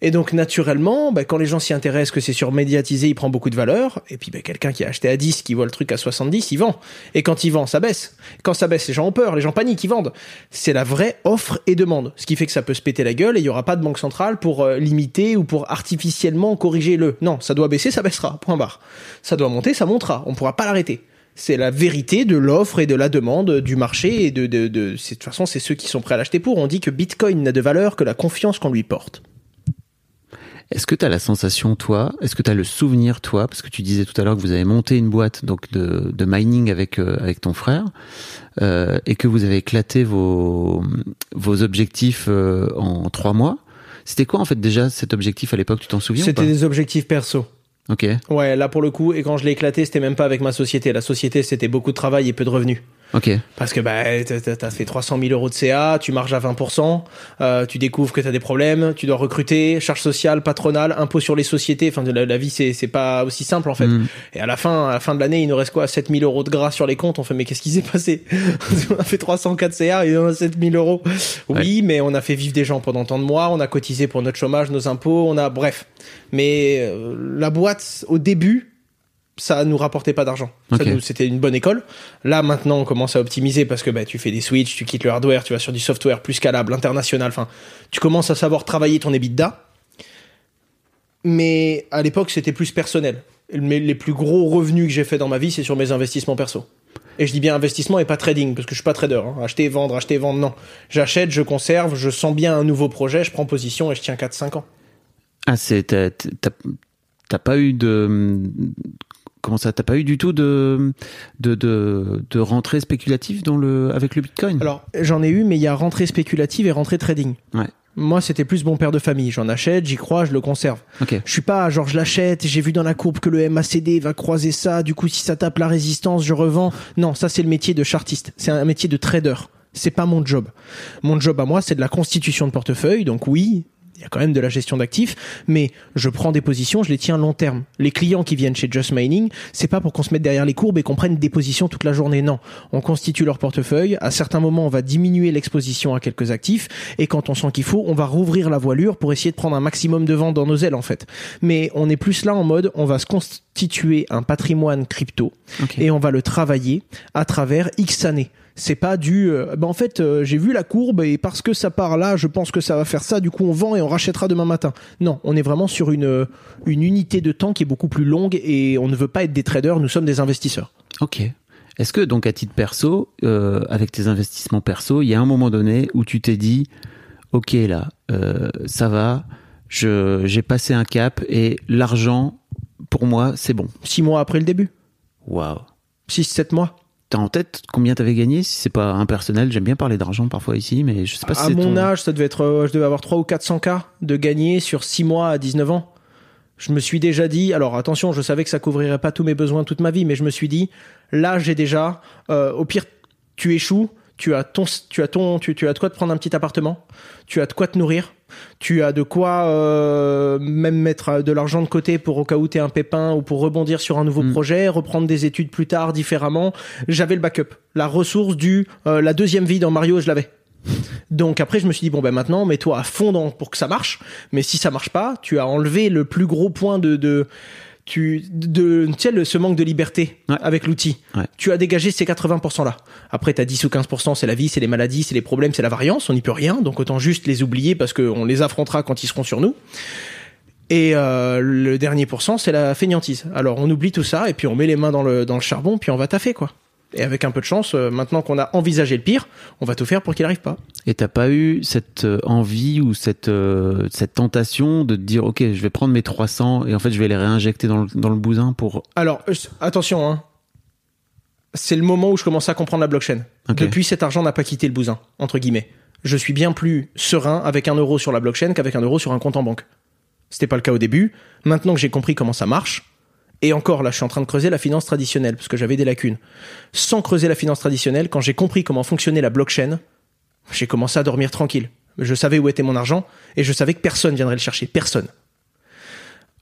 Et donc naturellement, bah, quand les gens s'y intéressent, que c'est surmédiatisé, il prend beaucoup de valeur. Et puis bah, quelqu'un qui a acheté à 10, qui voit le truc à 70, il vend. Et quand il vend, ça baisse. Quand ça baisse, les gens ont peur, les gens paniquent, ils vendent. C'est la vraie offre et demande. Ce qui fait que ça peut se péter la gueule et il y aura pas de banque centrale pour euh, limiter ou pour artificiellement corriger le. Non, ça doit baisser, ça baissera. Point barre. Ça doit monter, ça montera. On pourra pas l'arrêter c'est la vérité de l'offre et de la demande du marché et de, de, de, de toute façon c'est ceux qui sont prêts à l'acheter pour. On dit que Bitcoin n'a de valeur que la confiance qu'on lui porte. Est-ce que tu as la sensation, toi, est-ce que tu as le souvenir, toi, parce que tu disais tout à l'heure que vous avez monté une boîte donc de, de mining avec, euh, avec ton frère, euh, et que vous avez éclaté vos, vos objectifs euh, en trois mois. C'était quoi en fait déjà cet objectif à l'époque, tu t'en souviens C'était des objectifs perso. Ok. Ouais, là pour le coup, et quand je l'ai éclaté, c'était même pas avec ma société. La société, c'était beaucoup de travail et peu de revenus. Ok. Parce que bah, t'as fait 300 000 euros de CA, tu marges à 20%, euh, tu découvres que t'as des problèmes, tu dois recruter, charges sociales, patronales, impôts sur les sociétés. Enfin, la, la vie c'est c'est pas aussi simple en fait. Mm. Et à la fin, à la fin de l'année, il nous reste quoi? 7 000 euros de gras sur les comptes. On fait mais qu'est-ce qui s'est passé? On a fait 304 CA et on a 7 000 euros. Oui, mais on a fait vivre des gens pendant tant de mois, on a cotisé pour notre chômage, nos impôts, on a bref. Mais euh, la boîte au début ça nous rapportait pas d'argent. C'était une bonne école. Là, maintenant, on commence à optimiser parce que bah, tu fais des switches, tu quittes le hardware, tu vas sur du software plus scalable, international. Enfin, tu commences à savoir travailler ton EBITDA. Mais à l'époque, c'était plus personnel. Mais les plus gros revenus que j'ai fait dans ma vie, c'est sur mes investissements perso. Et je dis bien investissement et pas trading, parce que je suis pas trader. Hein. Acheter, vendre, acheter, vendre, non. J'achète, je conserve, je sens bien un nouveau projet, je prends position et je tiens 4-5 ans. Ah, c'est, t'as pas eu de, comment ça T'as pas eu du tout de de, de, de rentrée spéculative dans le avec le Bitcoin? Alors j'en ai eu, mais il y a rentrée spéculative et rentrée trading. Ouais. Moi, c'était plus bon père de famille. J'en achète, j'y crois, je le conserve. Okay. Je suis pas genre je l'achète, j'ai vu dans la courbe que le MACD va croiser ça. Du coup, si ça tape la résistance, je revends. Non, ça c'est le métier de chartiste. C'est un métier de trader. C'est pas mon job. Mon job à moi, c'est de la constitution de portefeuille. Donc oui, il y a quand même de la gestion d'actifs, mais je prends des positions, je les tiens long terme. Les clients qui viennent chez Just Mining, c'est pas pour qu'on se mette derrière les courbes et qu'on prenne des positions toute la journée. Non, on constitue leur portefeuille. À certains moments, on va diminuer l'exposition à quelques actifs, et quand on sent qu'il faut, on va rouvrir la voilure pour essayer de prendre un maximum de vent dans nos ailes en fait. Mais on est plus là en mode, on va se constituer un patrimoine crypto et on va le travailler à travers X années. C'est pas du, euh, bah en fait, euh, j'ai vu la courbe et parce que ça part là, je pense que ça va faire ça. Du coup, on vend et on rachètera demain matin. Non, on est vraiment sur une euh, une unité de temps qui est beaucoup plus longue et on ne veut pas être des traders. Nous sommes des investisseurs. Ok. Est-ce que donc à titre perso, euh, avec tes investissements perso, il y a un moment donné où tu t'es dit, ok là, ça va, je j'ai passé un cap et l'argent pour moi c'est bon. Six mois après le début, Waouh. six sept mois. T'as en tête combien t'avais gagné Si c'est pas impersonnel, j'aime bien parler d'argent parfois ici, mais je sais pas si à mon ton... âge, ça devait être, euh, je devais avoir 3 ou 400 k de gagner sur 6 mois à 19 ans. Je me suis déjà dit, alors attention, je savais que ça couvrirait pas tous mes besoins toute ma vie, mais je me suis dit, là j'ai déjà, euh, au pire, tu échoues, tu as ton, tu as ton, tu, tu as de quoi te prendre un petit appartement, tu as de quoi te nourrir, tu as de quoi euh, même mettre de l'argent de côté pour au cas où t'es un pépin ou pour rebondir sur un nouveau Mm. projet, reprendre des études plus tard différemment. J'avais le backup, la ressource du, euh, la deuxième vie dans Mario, je l'avais. Donc après, je me suis dit bon ben maintenant, mets-toi à fond dans, pour que ça marche. Mais si ça marche pas, tu as enlevé le plus gros point de de tu de tu sais ce manque de liberté Ouais. avec l'outil. Ouais. Tu as dégagé ces 80% là. Après t'as 10 ou 15%, c'est la vie, c'est les maladies, c'est les problèmes, c'est la variance, on n'y peut rien. Donc autant juste les oublier parce qu'on les affrontera quand ils seront sur nous. Et euh, le dernier pourcent, c'est la fainéantise. Alors on oublie tout ça et puis on met les mains dans le dans le charbon puis on va taffer quoi. Et avec un peu de chance, euh, maintenant qu'on a envisagé le pire, on va tout faire pour qu'il arrive pas. Et t'as pas eu cette euh, envie ou cette euh, cette tentation de te dire ok je vais prendre mes 300 et en fait je vais les réinjecter dans le, dans le bousin pour Alors, attention, hein. c'est le moment où je commence à comprendre la blockchain. Depuis, cet argent n'a pas quitté le bousin, entre guillemets. Je suis bien plus serein avec un euro sur la blockchain qu'avec un euro sur un compte en banque. C'était pas le cas au début. Maintenant que j'ai compris comment ça marche, et encore là, je suis en train de creuser la finance traditionnelle parce que j'avais des lacunes. Sans creuser la finance traditionnelle, quand j'ai compris comment fonctionnait la blockchain, j'ai commencé à dormir tranquille. Je savais où était mon argent et je savais que personne viendrait le chercher. Personne.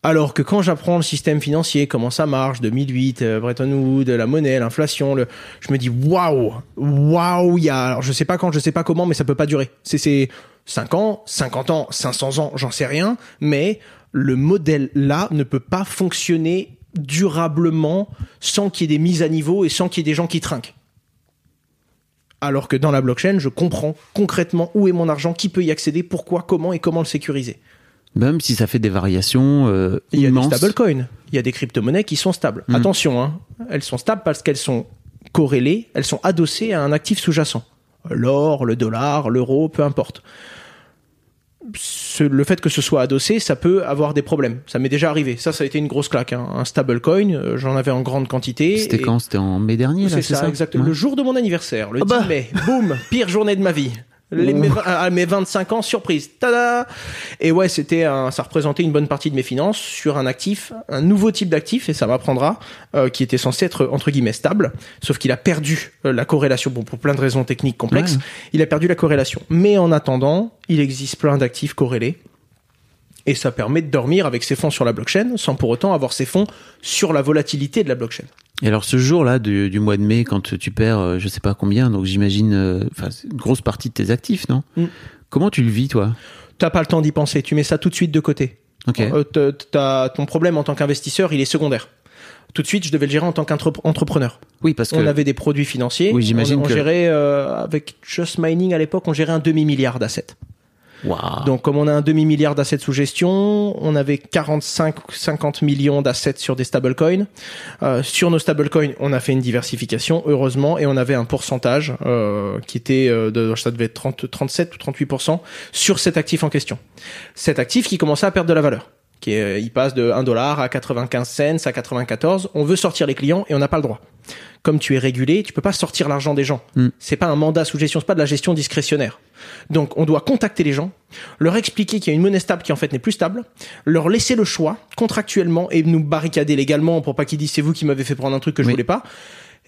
Alors que quand j'apprends le système financier, comment ça marche, 2008, euh, Bretton Woods, la monnaie, l'inflation, le, je me dis waouh, waouh, il y a, alors je sais pas quand, je sais pas comment, mais ça peut pas durer. C'est c'est 5 ans, 50 ans, 500 ans, j'en sais rien, mais le modèle là ne peut pas fonctionner durablement sans qu'il y ait des mises à niveau et sans qu'il y ait des gens qui trinquent. Alors que dans la blockchain, je comprends concrètement où est mon argent, qui peut y accéder, pourquoi, comment et comment le sécuriser. même si ça fait des variations euh, Il y a immenses. des stablecoins. Il y a des crypto-monnaies qui sont stables. Mm. Attention, hein, elles sont stables parce qu'elles sont corrélées, elles sont adossées à un actif sous-jacent. L'or, le dollar, l'euro, peu importe. Ce- le fait que ce soit adossé, ça peut avoir des problèmes. Ça m'est déjà arrivé. Ça, ça a été une grosse claque. hein. Un stablecoin, euh, j'en avais en grande quantité. C'était et- quand? C'était en mai dernier là C'est ça, exactement. Ouais. Le jour de mon anniversaire, le Ah 10 bah. mai. Boum, pire journée de ma vie. Les- mes, vingt- à mes 25 ans, surprise. Tada Et ouais, c'était un, ça représentait une bonne partie de mes finances sur un actif, un nouveau type d'actif, et ça m'apprendra, euh, qui était censé être entre guillemets stable, sauf qu'il a perdu euh, la corrélation, bon, pour plein de raisons techniques complexes, Ouais. il a perdu la corrélation. Mais en attendant, il existe plein d'actifs corrélés. Et ça permet de dormir avec ses fonds sur la blockchain sans pour autant avoir ses fonds sur la volatilité de la blockchain. Et alors ce jour-là du, du mois de mai, quand tu perds, euh, je sais pas combien, donc j'imagine, euh, enfin une grosse partie de tes actifs, non Mm. Comment tu le vis toi T'as pas le temps d'y penser, tu mets ça tout de suite de côté. Ok. Euh, t'as- t'as- ton problème en tant qu'investisseur, il est secondaire. Tout de suite, je devais le gérer en tant qu'entrepreneur. Oui, parce que On avait des produits financiers. Oui, j'imagine On, on que- gérait euh, avec Just Mining à l'époque, on gérait un demi milliard d'assets. Waouh. Donc, comme on a un demi milliard d'assets sous gestion, on avait 45 50 millions d'assets sur des stablecoins. Euh, sur nos stablecoins, on a fait une diversification, heureusement, et on avait un pourcentage euh, qui était euh, de, ça devait être 30, 37 ou 38% sur cet actif en question. Cet actif qui commençait à perdre de la valeur. Qui est, euh, il passe de 1 dollar à 95 cents, à 94. On veut sortir les clients et on n'a pas le droit. Comme tu es régulé, tu peux pas sortir l'argent des gens. Mm. C'est pas un mandat sous gestion, c'est pas de la gestion discrétionnaire. Donc, on doit contacter les gens, leur expliquer qu'il y a une monnaie stable qui en fait n'est plus stable, leur laisser le choix contractuellement et nous barricader légalement pour pas qu'ils disent c'est vous qui m'avez fait prendre un truc que je Oui. voulais pas.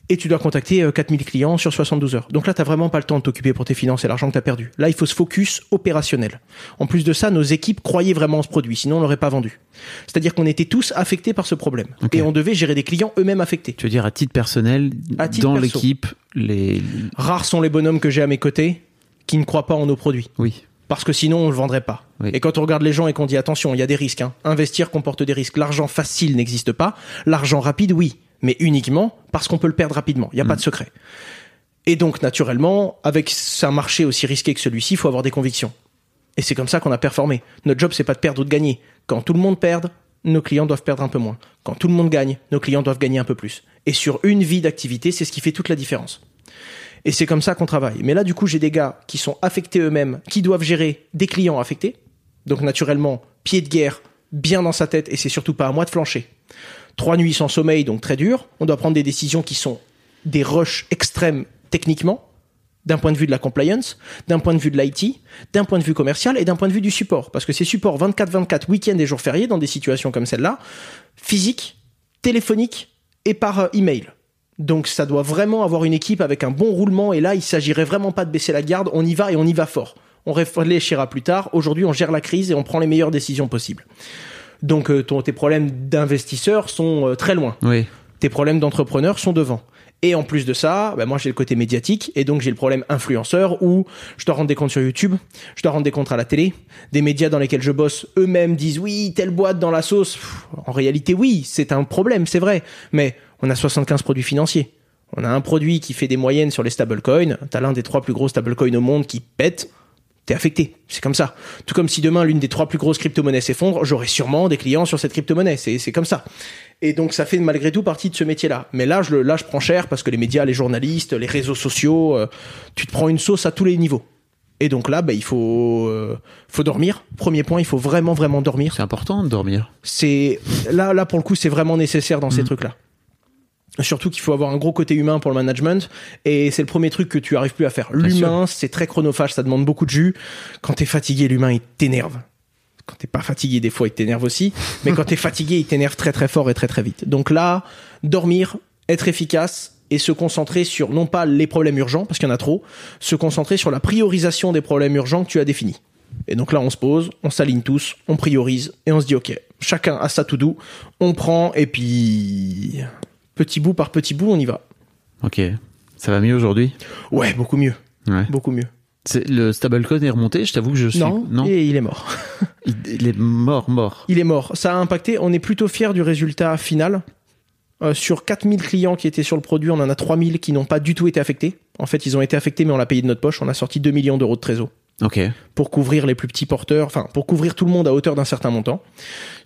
Et tu dois contacter euh, 4000 clients sur 72 heures. Donc là, t'as vraiment pas le temps de t'occuper pour tes finances et l'argent que t'as perdu. Là, il faut se focus opérationnel. En plus de ça, nos équipes croyaient vraiment en ce produit, sinon on l'aurait pas vendu. C'est-à-dire qu'on était tous affectés par ce problème et on devait gérer des clients eux-mêmes affectés. Tu veux dire à titre personnel, À titre dans l'équipe, les. Rares sont les bonhommes que j'ai à mes côtés qui ne croient pas en nos produits. Oui. Parce que sinon, on le vendrait pas. Oui. Et quand on regarde les gens et qu'on dit attention, il y a des risques. Hein. Investir comporte des risques. L'argent facile n'existe pas. L'argent rapide, oui. Mais uniquement parce qu'on peut le perdre rapidement. Il n'y a pas de secret. Et donc, naturellement, avec un marché aussi risqué que celui-ci, il faut avoir des convictions. Et c'est comme ça qu'on a performé. Notre job, c'est pas de perdre ou de gagner. Quand tout le monde perd, nos clients doivent perdre un peu moins. Quand tout le monde gagne, nos clients doivent gagner un peu plus. Et sur une vie d'activité, c'est ce qui fait toute la différence. Et c'est comme ça qu'on travaille. Mais là, du coup, j'ai des gars qui sont affectés eux-mêmes, qui doivent gérer des clients affectés. Donc, naturellement, pied de guerre, bien dans sa tête, et c'est surtout pas à moi de flancher. Trois nuits sans sommeil, donc très dur. On doit prendre des décisions qui sont des rushs extrêmes techniquement, d'un point de vue de la compliance, d'un point de vue de l'IT, d'un point de vue commercial et d'un point de vue du support. Parce que c'est support 24-24, week-end et jours fériés, dans des situations comme celle-là, physique, téléphonique et par euh, email. Donc ça doit vraiment avoir une équipe avec un bon roulement et là il s'agirait vraiment pas de baisser la garde, on y va et on y va fort. On réfléchira plus tard, aujourd'hui on gère la crise et on prend les meilleures décisions possibles. Donc euh, ton- tes problèmes d'investisseurs sont euh, très loin Oui. tes problèmes d'entrepreneur sont devant. Et en plus de ça, bah, moi j'ai le côté médiatique et donc j'ai le problème influenceur où je dois rendre des comptes sur YouTube, je dois rendre des comptes à la télé, des médias dans lesquels je bosse eux-mêmes disent oui, telle boîte dans la sauce. Pff, En réalité, oui, c'est un problème, c'est vrai, mais on a 75 produits financiers. On a un produit qui fait des moyennes sur les stablecoins, t'as l'un des trois plus gros stablecoins au monde qui pète, t'es affecté. C'est comme ça. Tout comme si demain l'une des trois plus grosses crypto-monnaies s'effondre, j'aurai sûrement des clients sur cette crypto-monnaie. C'est, c'est comme ça. Et donc ça fait malgré tout partie de ce métier-là. Mais là, je le, là, je prends cher parce que les médias, les journalistes, les réseaux sociaux, euh, tu te prends une sauce à tous les niveaux. Et donc là, bah, il faut, euh, faut dormir. Premier point, il faut vraiment, vraiment dormir. C'est important de dormir. C'est là, là pour le coup, c'est vraiment nécessaire dans ces trucs-là. Surtout qu'il faut avoir un gros côté humain pour le management, et c'est le premier truc que tu arrives plus à faire. L'humain, c'est très chronophage, ça demande beaucoup de jus. Quand t'es fatigué, l'humain il t'énerve. Quand t'es pas fatigué, des fois il t'énerve aussi, mais quand t'es fatigué, il t'énerve très très fort et très très vite. Donc là, dormir, être efficace et se concentrer sur non pas les problèmes urgents parce qu'il y en a trop, se concentrer sur la priorisation des problèmes urgents que tu as définis. Et donc là, on se pose, on s'aligne tous, on priorise et on se dit ok, chacun a sa to do, on prend et puis petit bout par petit bout, on y va. Ok. Ça va mieux aujourd'hui? Ouais, beaucoup mieux, Ouais. beaucoup mieux. Le stablecoin est remonté, je t'avoue que je suis. Non, Et il est mort. Il, il est mort, mort. Il est mort. Ça a impacté. On est plutôt fier du résultat final. Euh, sur 4000 clients qui étaient sur le produit, on en a 3000 qui n'ont pas du tout été affectés. En fait, ils ont été affectés, mais on l'a payé de notre poche. On a sorti 2 millions d'euros de trésor Ok. pour couvrir les plus petits porteurs, enfin, pour couvrir tout le monde à hauteur d'un certain montant.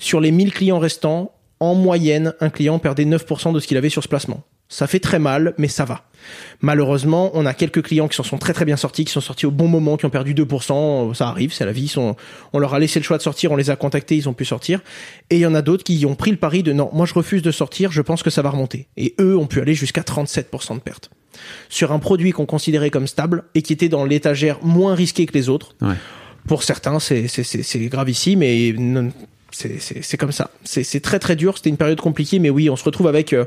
Sur les 1000 clients restants, en moyenne, un client perdait 9% de ce qu'il avait sur ce placement. Ça fait très mal, mais ça va. Malheureusement, on a quelques clients qui s'en sont très très bien sortis, qui sont sortis au bon moment, qui ont perdu 2%. Ça arrive, c'est la vie. sont- on leur a laissé le choix de sortir, on les a contactés, ils ont pu sortir. Et il y en a d'autres qui ont pris le pari de non, moi je refuse de sortir, je pense que ça va remonter. Et eux ont pu aller jusqu'à 37% de perte. Sur un produit qu'on considérait comme stable et qui était dans l'étagère moins risqué que les autres. Ouais. Pour certains, c'est gravissime et c'est comme ça. C'est très très dur. C'était une période compliquée, mais oui, on se retrouve avec. euh,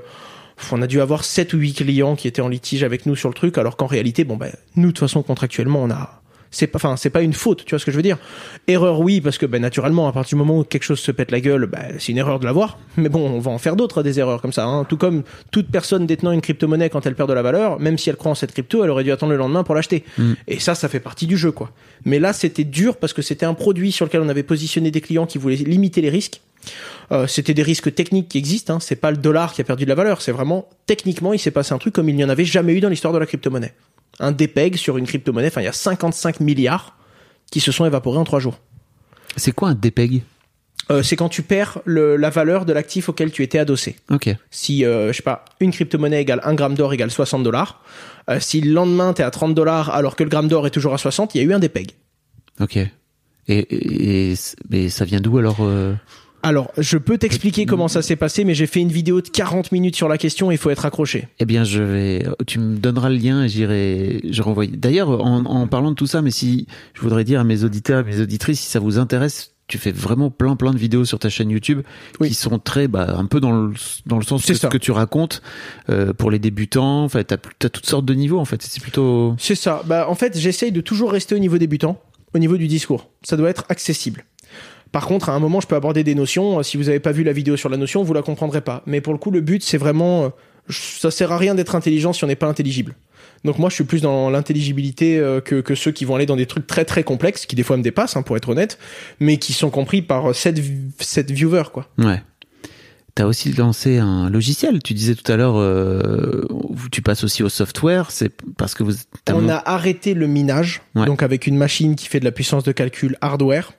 on a dû avoir 7 ou 8 clients qui étaient en litige avec nous sur le truc, alors qu'en réalité, bon ben, nous de toute façon contractuellement, on a. C'est pas, enfin, c'est pas une faute, tu vois ce que je veux dire. Erreur, oui, parce que ben, naturellement, à partir du moment où quelque chose se pète la gueule, ben, c'est une erreur de l'avoir. Mais bon, on va en faire d'autres des erreurs comme ça. Hein. Tout comme toute personne détenant une crypto-monnaie quand elle perd de la valeur, même si elle croit en cette crypto, elle aurait dû attendre le lendemain pour l'acheter. Et ça, ça fait partie du jeu, quoi. Mais là, c'était dur parce que c'était un produit sur lequel on avait positionné des clients qui voulaient limiter les risques. Euh, c'était des risques techniques qui existent. Hein. C'est pas le dollar qui a perdu de la valeur. C'est vraiment techniquement, il s'est passé un truc comme il n'y en avait jamais eu dans l'histoire de la crypto-monnaie. Un dépeg sur une crypto-monnaie. Enfin, il y a 55 milliards qui se sont évaporés en trois jours. C'est quoi un dépeg Euh, c'est quand tu perds le- la valeur de l'actif auquel tu étais adossé. Ok. Si, euh, je sais pas, une crypto-monnaie égale 1 gramme d'or égale 60 dollars, euh, si le lendemain t'es à 30 dollars alors que le gramme d'or est toujours à 60, il y a eu un dépeg. Ok. Et, et, et- mais ça vient d'où alors Alors, je peux t'expliquer comment ça s'est passé, mais j'ai fait une vidéo de 40 minutes sur la question, il faut être accroché. Eh bien, je vais. Tu me donneras le lien et j'irai. Je renvoie. D'ailleurs, en, en parlant de tout ça, mais si je voudrais dire à mes auditeurs, et mes auditrices, si ça vous intéresse, tu fais vraiment plein plein de vidéos sur ta chaîne YouTube Oui. qui sont très bah, un peu dans le dans le sens C'est que ce que tu racontes euh, pour les débutants. Enfin, t'as as toutes sortes de niveaux en fait. C'est plutôt C'est ça. Bah, en fait, j'essaye de toujours rester au niveau débutant, au niveau du discours. Ça doit être accessible. Par contre, à un moment, je peux aborder des notions. Euh, Si vous n'avez pas vu la vidéo sur la notion, vous la comprendrez pas. Mais pour le coup, le but, c'est vraiment, euh, ça sert à rien d'être intelligent si on n'est pas intelligible. Donc moi, je suis plus dans l'intelligibilité euh, que, que ceux qui vont aller dans des trucs très très complexes, qui des fois me dépassent, hein, pour être honnête, mais qui sont compris par 7, sept viewers, quoi. ouais. T'as aussi lancé un logiciel. Tu disais tout à l'heure, euh, tu passes aussi au software. C'est parce que vous. On mon- a arrêté le minage, Ouais. donc avec une machine qui fait de la puissance de calcul hardware.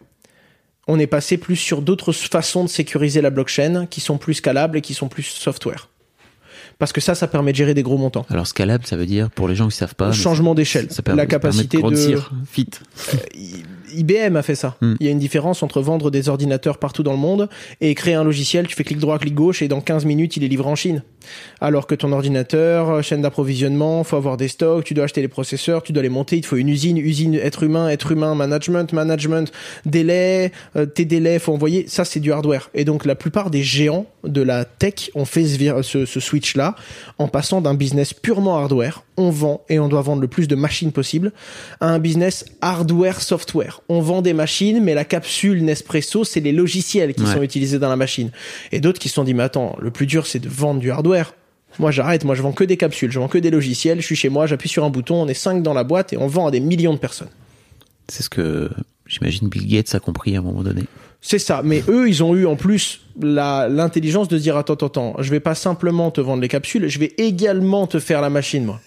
On est passé plus sur d'autres façons de sécuriser la blockchain qui sont plus scalables et qui sont plus software. Parce que ça, ça permet de gérer des gros montants. Alors scalable, ça veut dire pour les gens qui savent pas. Changement d'échelle. ça permet- La capacité de. grossir vite. I- IBM a fait ça. Hmm. Il y a une différence entre vendre des ordinateurs partout dans le monde et créer un logiciel, tu fais clic droit, clic gauche et dans 15 minutes, il est livré en Chine. Alors que ton ordinateur, euh, chaîne d'approvisionnement, faut avoir des stocks, tu dois acheter les processeurs, tu dois les monter, il te faut une usine, usine, être humain, être humain, management, management, délai, euh, tes délais, faut envoyer. Ça, c'est du hardware. Et donc, la plupart des géants de la tech ont fait ce, vir- ce, ce switch-là en passant d'un business purement hardware. On vend et on doit vendre le plus de machines possible à un business hardware-software. On vend des machines, mais la capsule Nespresso, c'est les logiciels qui Ouais. sont utilisés dans la machine. Et d'autres qui se sont dit, mais attends, le plus dur, c'est de vendre du hardware. Moi, j'arrête. Moi, je vends que des capsules. Je vends que des logiciels. Je suis chez moi, j'appuie sur un bouton, on est 5 dans la boîte et on vend à des millions de personnes. C'est ce que j'imagine Bill Gates a compris à un moment donné. C'est ça. Mais eux, ils ont eu en plus l'intelligence de dire, attends, attends, attends, je vais pas simplement te vendre les capsules, je vais également te faire la machine, moi.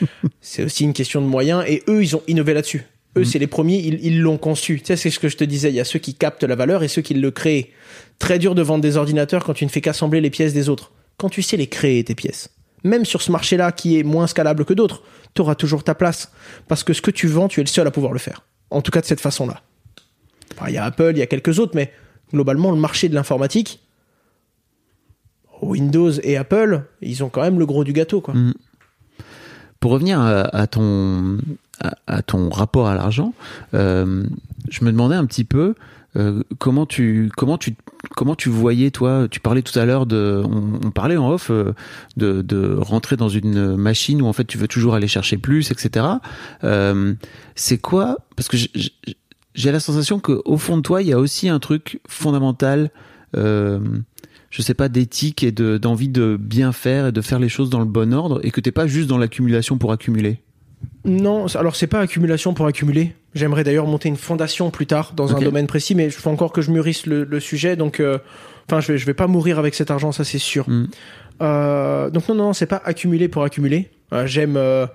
c'est aussi une question de moyens. Et eux, ils ont innové là-dessus. Eux, c'est les premiers, ils l'ont conçu. Tu sais, c'est ce que je te disais. Il y a ceux qui captent la valeur et ceux qui le créent. Très dur de vendre des ordinateurs quand tu ne fais qu'assembler les pièces des autres. Quand tu sais les créer, tes pièces. Même sur ce marché-là qui est moins scalable que d'autres, tu auras toujours ta place. Parce que ce que tu vends, tu es le seul à pouvoir le faire. En tout cas, de cette façon-là. Il y a Apple, il y a quelques autres, mais globalement, le marché de l'informatique, Windows et Apple, ils ont quand même le gros du gâteau, quoi. Mm. Pour revenir à, ton à ton rapport à l'argent, euh, je me demandais un petit peu euh, comment tu comment tu comment tu voyais toi. Tu parlais tout à l'heure de on, parlait en off euh, de, de rentrer dans une machine où en fait tu veux toujours aller chercher plus, etc. Euh, c'est quoi Parce que j'ai- la sensation que au fond de toi il y a aussi un truc fondamental. Euh, je sais pas, d'éthique et de- d'envie de bien faire et de faire les choses dans le bon ordre et que t'es pas juste dans l'accumulation pour accumuler. Non, alors c'est pas accumulation pour accumuler. J'aimerais d'ailleurs monter une fondation plus tard dans un domaine précis, mais je faut encore que je mûrisse le, le sujet, donc euh, enfin je vais je vais pas mourir avec cet argent, ça c'est sûr. Mm. Euh, donc non non, non c'est pas accumuler pour accumuler. Euh, j'aime euh,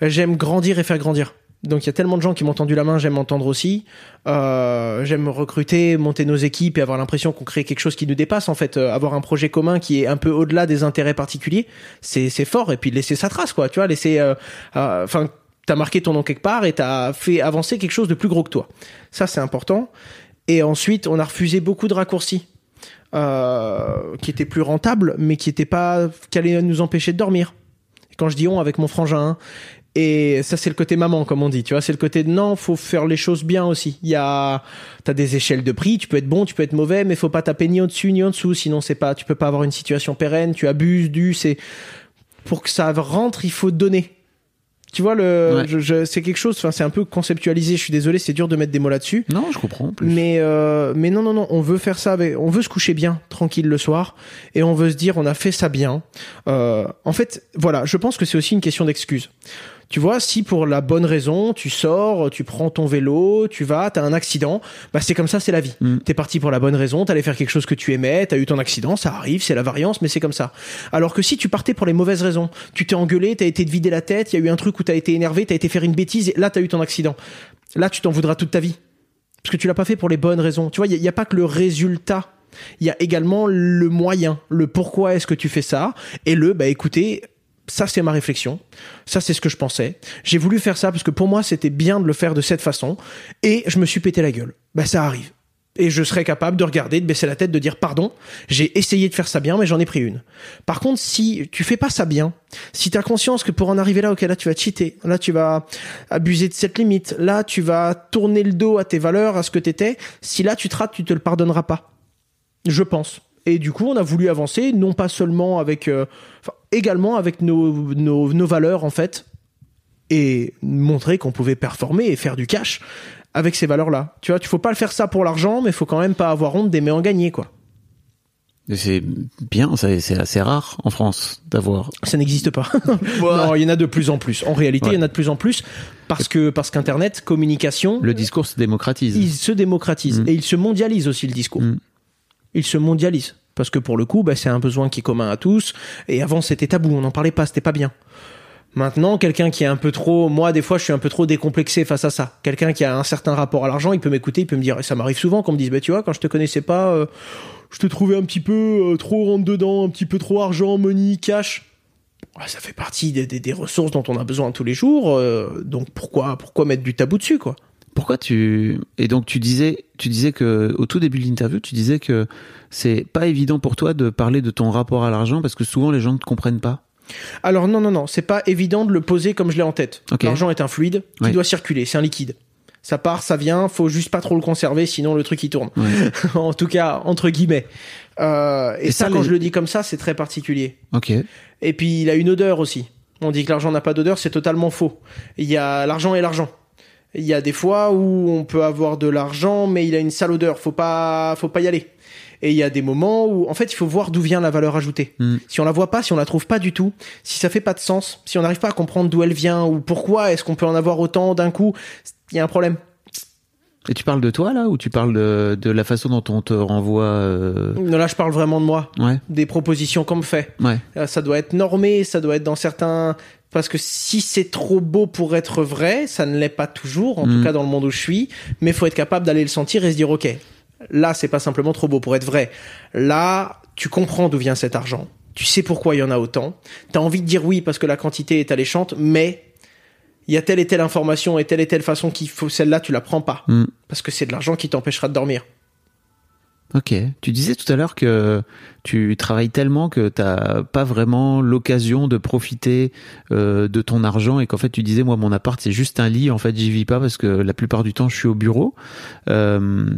j'aime grandir et faire grandir. Donc il y a tellement de gens qui m'ont tendu la main, j'aime m'entendre aussi. Euh, j'aime recruter, monter nos équipes et avoir l'impression qu'on crée quelque chose qui nous dépasse en fait, Euh, avoir un projet commun qui est un peu au-delà des intérêts particuliers, c'est c'est fort et puis laisser sa trace quoi, tu vois, laisser euh, enfin t'as marqué ton nom quelque part et t'as fait avancer quelque chose de plus gros que toi. Ça c'est important. Et ensuite on a refusé beaucoup de raccourcis. Euh, qui étaient plus rentables, mais qui étaient pas, qui allaient nous empêcher de dormir. Quand je dis on avec mon frangin, hein, et ça, c'est le côté maman, comme on dit. Tu vois, c'est le côté de non, faut faire les choses bien aussi. Il y a, t'as des échelles de prix. Tu peux être bon, tu peux être mauvais, mais faut pas taper ni au-dessus ni en dessous. Sinon, c'est pas, tu peux pas avoir une situation pérenne. Tu abuses du, c'est, pour que ça rentre, il faut donner. Tu vois, le, Ouais. je, je- c'est quelque chose, enfin, c'est un peu conceptualisé. Je suis désolé, c'est dur de mettre des mots là-dessus. Non, je comprends. en Plus. Mais euh, mais non non non, on veut faire ça avec, on veut se coucher bien, tranquille le soir, et on veut se dire on a fait ça bien. Euh, en fait, voilà, je pense que c'est aussi une question d'excuse. Tu vois, si pour la bonne raison, tu sors, tu prends ton vélo, tu vas, t'as un accident, bah c'est comme ça, c'est la vie. Mm. T'es parti pour la bonne raison, t'allais faire quelque chose que tu aimais, t'as eu ton accident, ça arrive, c'est la variance, mais c'est comme ça. Alors que si tu partais pour les mauvaises raisons, tu t'es engueulé, t'as été te vider la tête, il y a eu un truc où t'as été énervé, t'as été faire une bêtise, et là t'as eu ton accident. Là, tu t'en voudras toute ta vie parce que tu l'as pas fait pour les bonnes raisons. Tu vois, il n'y a, pas que le résultat. Il y a également le moyen, le pourquoi est-ce que tu fais ça, et le, bah écoutez, ça c'est ma réflexion, ça c'est ce que je pensais. J'ai voulu faire ça parce que pour moi c'était bien de le faire de cette façon, et je me suis pété la gueule. Bah ça arrive. Et je serais capable de regarder, de baisser la tête, de dire pardon, j'ai essayé de faire ça bien, mais j'en ai pris une. Par contre, si tu fais pas ça bien, si tu as conscience que pour en arriver là, ok, là tu vas cheater, là tu vas abuser de cette limite, là tu vas tourner le dos à tes valeurs, à ce que t'étais, si là tu te rates, tu te le pardonneras pas. Je pense. Et du coup, on a voulu avancer, non pas seulement avec, euh, également avec nos, nos, nos valeurs en fait, et montrer qu'on pouvait performer et faire du cash avec ces valeurs-là. Tu vois, tu faut pas le faire ça pour l'argent, mais il faut quand même pas avoir honte d'aimer en gagner, quoi. C'est bien, ça, c'est assez rare en France d'avoir. Ça n'existe pas. non, il y en a de plus en plus. En réalité, il y en a de plus en plus parce que parce qu'Internet, communication, Le discours se démocratise. il se démocratise Mm. et il se mondialise aussi le discours. Mm. Il se mondialise parce que pour le coup, bah, c'est un besoin qui est commun à tous. Et avant, c'était tabou, on n'en parlait pas, c'était pas bien. Maintenant, quelqu'un qui est un peu trop, moi des fois, je suis un peu trop décomplexé face à ça. Quelqu'un qui a un certain rapport à l'argent, il peut m'écouter, il peut me dire, et ça m'arrive souvent qu'on me dise, bah tu vois, quand je te connaissais pas, euh, je te trouvais un petit peu euh, trop rentre dedans, un petit peu trop argent, money, cash. Ça fait partie des ressources dont on a besoin tous les jours. euh, donc pourquoi, pourquoi mettre du tabou dessus, quoi? Pourquoi tu et donc tu disais tu disais que au tout début de l'interview tu disais que c'est pas évident pour toi de parler de ton rapport à l'argent parce que souvent les gens ne te comprennent pas. Alors non, non, non, c'est pas évident de le poser comme je l'ai en tête. L'argent est un fluide qui doit circuler, c'est un liquide. Ça part, ça vient, faut juste pas trop le conserver, sinon le truc il tourne. Ouais. en tout cas, entre guillemets. Euh, et, Et ça, ça, quand les- je le dis comme ça, c'est très particulier. Ok. Et puis il a une odeur aussi. On dit que l'argent n'a pas d'odeur, c'est totalement faux. Il y a l'argent et l'argent. Il y a des fois où on peut avoir de l'argent, mais il a une sale odeur. Faut pas, faut pas y aller. Et il y a des moments où, en fait, il faut voir d'où vient la valeur ajoutée. Mm. Si on la voit pas, si on la trouve pas du tout, si ça fait pas de sens, si on n'arrive pas à comprendre d'où elle vient ou pourquoi est-ce qu'on peut en avoir autant d'un coup, il y a un problème. Et tu parles de toi là ou tu parles de, de la façon dont on te renvoie euh, Là, je parle vraiment de moi, Ouais. des propositions qu'on me fait. Ouais. Euh, Ça doit être normé, ça doit être dans certains. Parce que si c'est trop beau pour être vrai, ça ne l'est pas toujours, en Mm. tout cas dans le monde où je suis. Mais faut être capable d'aller le sentir et se dire, ok, là c'est pas simplement trop beau pour être vrai. Là, tu comprends d'où vient cet argent. Tu sais pourquoi il y en a autant. T'as envie de dire oui parce que la quantité est alléchante, mais il y a telle et telle information et telle et telle façon qu'il faut. Celle-là, tu la prends pas Mm. parce que c'est de l'argent qui t'empêchera de dormir. Ok. Tu disais tout à l'heure que tu travailles tellement que t'as pas vraiment l'occasion de profiter euh, de ton argent et qu'en fait tu disais moi mon appart c'est juste un lit en fait j'y vis pas parce que la plupart du temps je suis au bureau. Euh,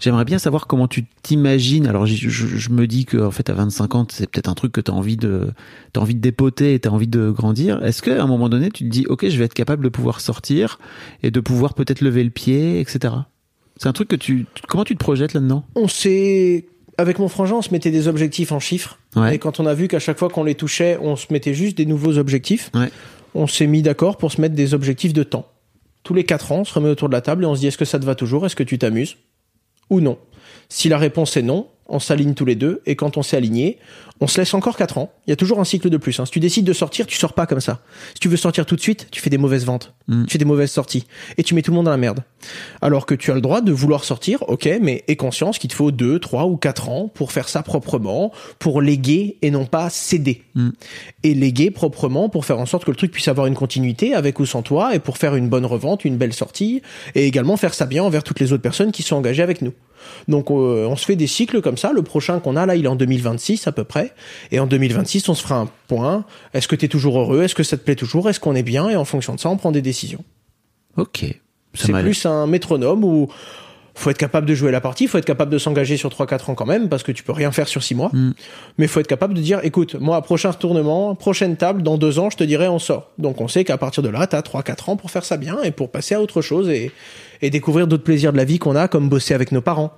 J'aimerais bien savoir comment tu t'imagines. Alors je me dis que en fait à 25 ans c'est peut-être un truc que t'as envie de t'as envie de dépoter et t'as envie de grandir. Est-ce qu'à un moment donné tu te dis ok je vais être capable de pouvoir sortir et de pouvoir peut-être lever le pied etc. C'est un truc que tu comment tu te projettes là-dedans? On s'est. Avec mon frangin, on se mettait des objectifs en chiffres. Ouais. Et quand on a vu qu'à chaque fois qu'on les touchait, on se mettait juste des nouveaux objectifs, Ouais. on s'est mis d'accord pour se mettre des objectifs de temps. Tous les quatre ans, on se remet autour de la table et on se dit est-ce que ça te va toujours? Est-ce que tu t'amuses? Ou non? Si la réponse est non, on s'aligne tous les deux et quand on s'est aligné, on se laisse encore quatre ans. Il y a toujours un cycle de plus. hein. Si tu décides de sortir, tu sors pas comme ça. Si tu veux sortir tout de suite, tu fais des mauvaises ventes, Mm. tu fais des mauvaises sorties et tu mets tout le monde dans la merde. Alors que tu as le droit de vouloir sortir, ok, mais aie conscience qu'il te faut deux, trois ou quatre ans pour faire ça proprement, pour léguer et non pas céder. Mm. Et léguer proprement pour faire en sorte que le truc puisse avoir une continuité avec ou sans toi et pour faire une bonne revente, une belle sortie et également faire ça bien envers toutes les autres personnes qui sont engagées avec nous. Donc euh, on se fait des cycles comme ça. Le prochain qu'on a là, il est en 2026 à peu près. Et en 2026, on se fera un point. Est-ce que tu es toujours heureux? Est-ce que ça te plaît toujours? Est-ce qu'on est bien? Et en fonction de ça, on prend des décisions. Ok. C'est plus un métronome où faut être capable de jouer la partie, faut être capable de s'engager sur 3-4 ans quand même, parce que tu peux rien faire sur 6 mois. Mm. Mais faut être capable de dire, écoute, moi, prochain tournement, prochaine table, dans 2 ans, je te dirai, on sort. Donc on sait qu'à partir de là, t'as 3-4 ans pour faire ça bien et pour passer à autre chose et, et découvrir d'autres plaisirs de la vie qu'on a, comme bosser avec nos parents,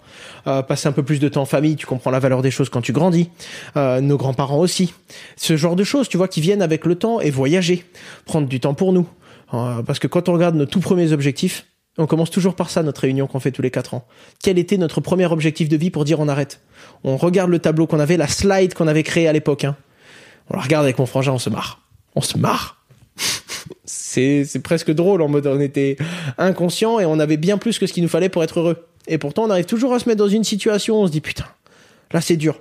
euh, passer un peu plus de temps en famille, tu comprends la valeur des choses quand tu grandis, euh, nos grands-parents aussi. Ce genre de choses, tu vois, qui viennent avec le temps et voyager, prendre du temps pour nous. Euh, parce que quand on regarde nos tout premiers objectifs, on commence toujours par ça, notre réunion qu'on fait tous les quatre ans. Quel était notre premier objectif de vie pour dire on arrête? On regarde le tableau qu'on avait, la slide qu'on avait créée à l'époque. hein. On la regarde avec mon frangin, on se marre. On se marre. c'est c'est presque drôle en mode on était inconscient et on avait bien plus que ce qu'il nous fallait pour être heureux. Et pourtant, on arrive toujours à se mettre dans une situation où on se dit putain, là c'est dur.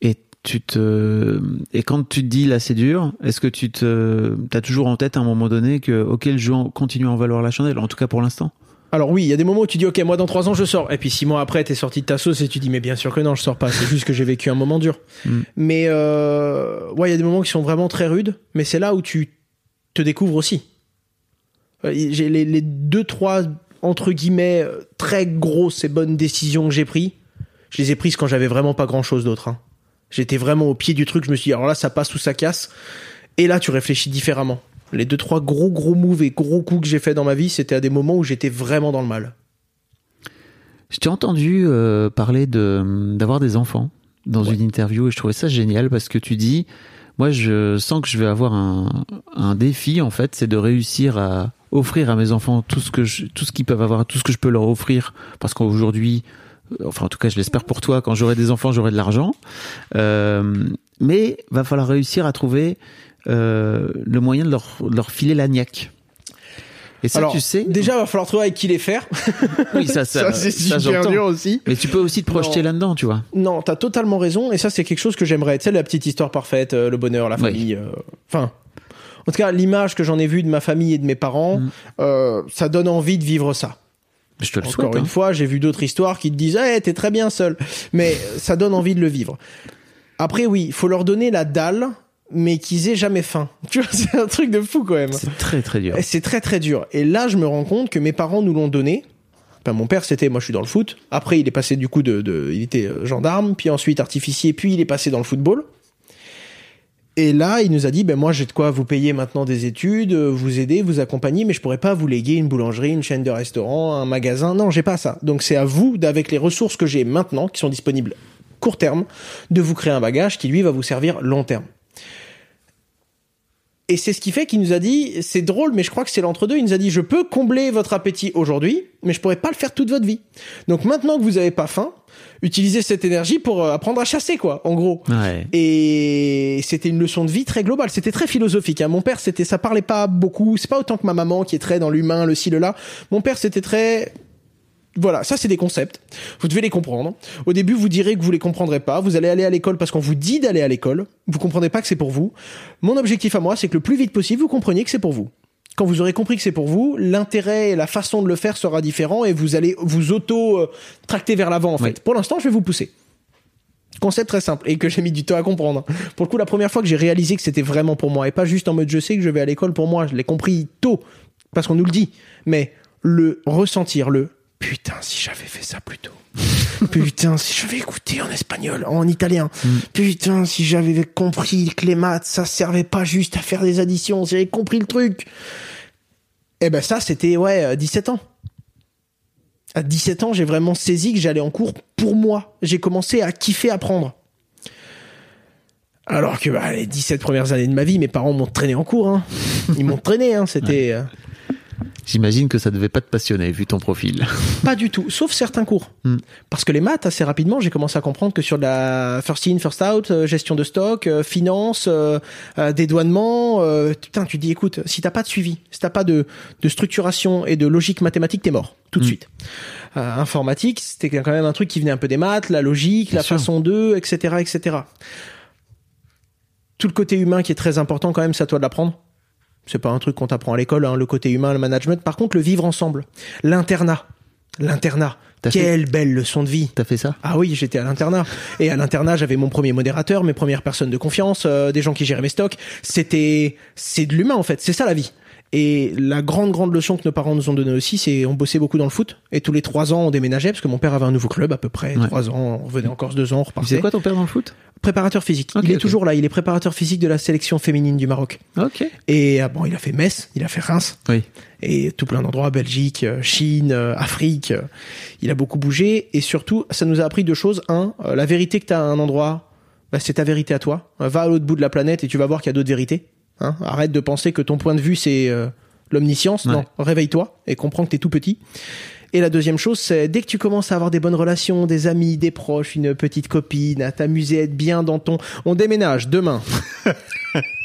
Et tu te et quand tu te dis là c'est dur, est-ce que tu te t'as toujours en tête à un moment donné que ok le jeu continue à en valoir la chandelle en tout cas pour l'instant? Alors oui, il y a des moments où tu dis ok, moi dans trois ans je sors, et puis six mois après t'es sorti de ta sauce et tu dis mais bien sûr que non, je sors pas. C'est juste que j'ai vécu un moment dur. Mm. Mais euh, ouais, il y a des moments qui sont vraiment très rudes, mais c'est là où tu te aussi. Euh, J'ai les, les deux trois entre guillemets euh, très grosses et bonnes décisions que j'ai prises. Je les ai prises quand j'avais vraiment pas grand chose d'autre. hein. J'étais vraiment au pied du truc. Je me suis dit alors là ça passe ou ça casse. Et là tu réfléchis différemment. Les deux trois gros gros moves et gros coups que j'ai fait dans ma vie, c'était à des moments où j'étais vraiment dans le mal. Je t'ai entendu euh, parler de d'avoir des enfants dans Ouais. une interview et je trouvais ça génial parce que tu dis, moi je sens que je vais avoir un, un défi en fait, c'est de réussir à offrir à mes enfants tout ce que je, tout ce qu'ils peuvent avoir, tout ce que je peux leur offrir parce qu'aujourd'hui, euh, enfin en tout cas je l'espère pour toi, quand j'aurai des enfants j'aurai de l'argent, euh, mais va falloir réussir à trouver euh, le moyen de leur, de leur filer la niaque. Et ça Alors, tu sais, Déjà, va falloir trouver avec qui les faire. oui ça ça, Ça, c'est ça, super dur aussi. Mais tu peux aussi te projeter là-dedans, tu vois. Non, t'as totalement raison. Et ça, c'est quelque chose que j'aimerais. Tu sais, la petite histoire parfaite, euh, le bonheur, la Oui. famille. euh, Enfin, en tout cas, l'image que j'en ai vue de ma famille et de mes parents, Mm. euh, ça donne envie de vivre ça. Je te le Encore souhaite. une hein. fois, j'ai vu d'autres histoires qui te disent hey, t'es très bien seul. Mais ça donne envie de le vivre. Après, oui, il faut leur donner la dalle, mais qu'ils aient jamais faim. Tu vois, c'est un truc de fou quand même. C'est très très dur. Et C'est très très dur. Et là, je me rends compte que mes parents nous l'ont donné. Enfin, mon père, c'était, moi, je suis dans le foot. Après, il est passé du coup de, de il était euh, gendarme, puis ensuite artificier, puis il est passé dans le football. Et là, il nous a dit, ben moi, j'ai de quoi vous payer maintenant des études, euh, vous aider, vous accompagner, mais je pourrais pas vous léguer une boulangerie, une chaîne de restaurants, un magasin. Non, j'ai pas ça. Donc, c'est à vous, avec les ressources que j'ai maintenant, qui sont disponibles court terme, de vous créer un bagage qui lui va vous servir long terme. Et c'est ce qui fait qu'il nous a dit, c'est drôle, mais je crois que c'est l'entre-deux. Il nous a dit, je peux combler votre appétit aujourd'hui, mais je pourrais pas le faire toute votre vie. Donc maintenant que vous avez pas faim, utilisez cette énergie pour euh, apprendre à chasser, quoi, en gros. Ouais. Et c'était une leçon de vie très globale. C'était très philosophique. hein. Mon père, c'était, ça parlait pas beaucoup. C'est pas autant que ma maman qui est très dans l'humain, le ci, le là. Mon père, c'était très voilà, ça c'est des concepts. Vous devez les comprendre. Au début, vous direz que vous les comprendrez pas. Vous allez aller à l'école parce qu'on vous dit d'aller à l'école. Vous comprenez pas que c'est pour vous. Mon objectif à moi, c'est que le plus vite possible, vous compreniez que c'est pour vous. Quand vous aurez compris que c'est pour vous, l'intérêt et la façon de le faire sera différent et vous allez vous auto euh, tracter vers l'avant en fait. Pour l'instant, je vais vous pousser. Concept très simple et que j'ai mis du temps à comprendre. Pour le coup, la première fois que j'ai réalisé que c'était vraiment pour moi et pas juste en mode je sais que je vais à l'école pour moi, je l'ai compris tôt parce qu'on nous le dit, mais le ressentir, le putain si j'avais fait ça plus tôt. Putain, si j'avais écouté en espagnol, en italien. Putain, si j'avais compris que les maths, ça servait pas juste à faire des additions, si j'avais compris le truc. Eh ben ça, c'était, ouais, euh, 17 ans. À 17 ans, j'ai vraiment saisi que j'allais en cours pour moi. J'ai commencé à kiffer apprendre. Alors que bah, les 17 premières années de ma vie, mes parents m'ont traîné en cours. Hein. Ils m'ont traîné, hein. c'était... euh, J'imagine que ça devait pas te passionner vu ton profil. Pas du tout, sauf certains cours. Hmm. Parce que les maths, assez rapidement, j'ai commencé à comprendre que sur de la first in, first out, euh, gestion de stock, euh, finance, euh, euh, dédouanement, euh, putain, tu dis, écoute, si t'as pas de suivi, si t'as pas de, de structuration et de logique mathématique, t'es mort tout de Hmm. suite. Euh, informatique, c'était quand même un truc qui venait un peu des maths, la logique, Bien la sûr. façon d'eux, etc., etc. Tout le côté humain qui est très important quand même, c'est à toi de l'apprendre. C'est pas un truc qu'on t'apprend à l'école, hein, le côté humain, le management. Par contre, le vivre ensemble, l'internat, l'internat. Fait- Quelle belle leçon de vie. T'as fait ça? Ah oui, j'étais à l'internat. Et à l'internat, j'avais mon premier modérateur, mes premières personnes de confiance, euh, des gens qui géraient mes stocks. C'était, c'est de l'humain en fait. C'est ça la vie. Et la grande grande leçon que nos parents nous ont donnée aussi, c'est on bossait beaucoup dans le foot. Et tous les trois ans, on déménageait parce que mon père avait un nouveau club à peu près. Ouais. Trois ans, on revenait en Corse deux ans, on repartait. sais quoi ton père dans le foot? Préparateur physique. Il est toujours là. Il est préparateur physique de la sélection féminine du Maroc. Ok. Et ah, bon, il a fait Metz, il a fait Reims Oui. et tout plein d'endroits, Belgique, euh, Chine, euh, Afrique. euh, Il a beaucoup bougé et surtout, ça nous a appris deux choses. Un, la vérité que tu as à un endroit, bah, c'est ta vérité à toi. Va à l'autre bout de la planète et tu vas voir qu'il y a d'autres vérités. Hein Arrête de penser que ton point de vue c'est euh, l'omniscience. Ouais. Non, réveille-toi et comprends que t'es tout petit. Et la deuxième chose, c'est dès que tu commences à avoir des bonnes relations, des amis, des proches, une petite copine, à t'amuser, à être bien dans ton... On déménage demain.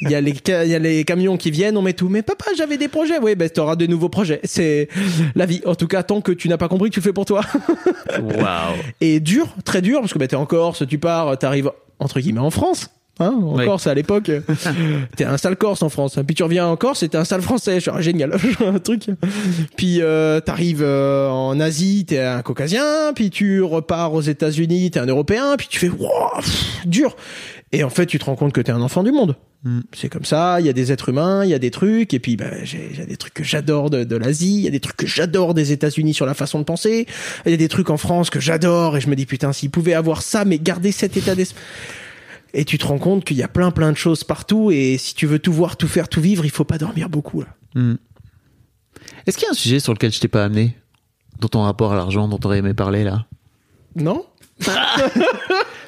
Il y, a les ca- il y a les camions qui viennent, on met tout. Mais papa, j'avais des projets. Oui, ben, t'auras de nouveaux projets. C'est la vie. En tout cas, tant que tu n'as pas compris que tu le fais pour toi. Waouh. Et dur, très dur, parce que ben, t'es en Corse, tu pars, t'arrives, entre guillemets, en France. Hein, en Ouais. Corse à l'époque, euh, t'es un sale Corse en France. Puis tu reviens en Corse, c'était un sale Français. Je suis ah, génial, un truc. Puis euh, t'arrives euh, en Asie, t'es un Caucasien. Puis tu repars aux États-Unis, t'es un Européen. Puis tu fais wow, pff, dur. Et en fait, tu te rends compte que t'es un enfant du monde. Mm. C'est comme ça. Il y a des êtres humains, il y a des trucs. Et puis bah, j'ai j'ai des trucs que j'adore de, de l'Asie. Il y a des trucs que j'adore des États-Unis sur la façon de penser. Il y a des trucs en France que j'adore. Et je me dis putain, s'ils pouvaient avoir ça, mais garder cet état d'esprit. Et tu te rends compte qu'il y a plein plein de choses partout et si tu veux tout voir, tout faire, tout vivre, il faut pas dormir beaucoup. Hmm. Est-ce qu'il y a un sujet sur lequel je t'ai pas amené? Dans ton rapport à l'argent dont t'aurais aimé parler là? Non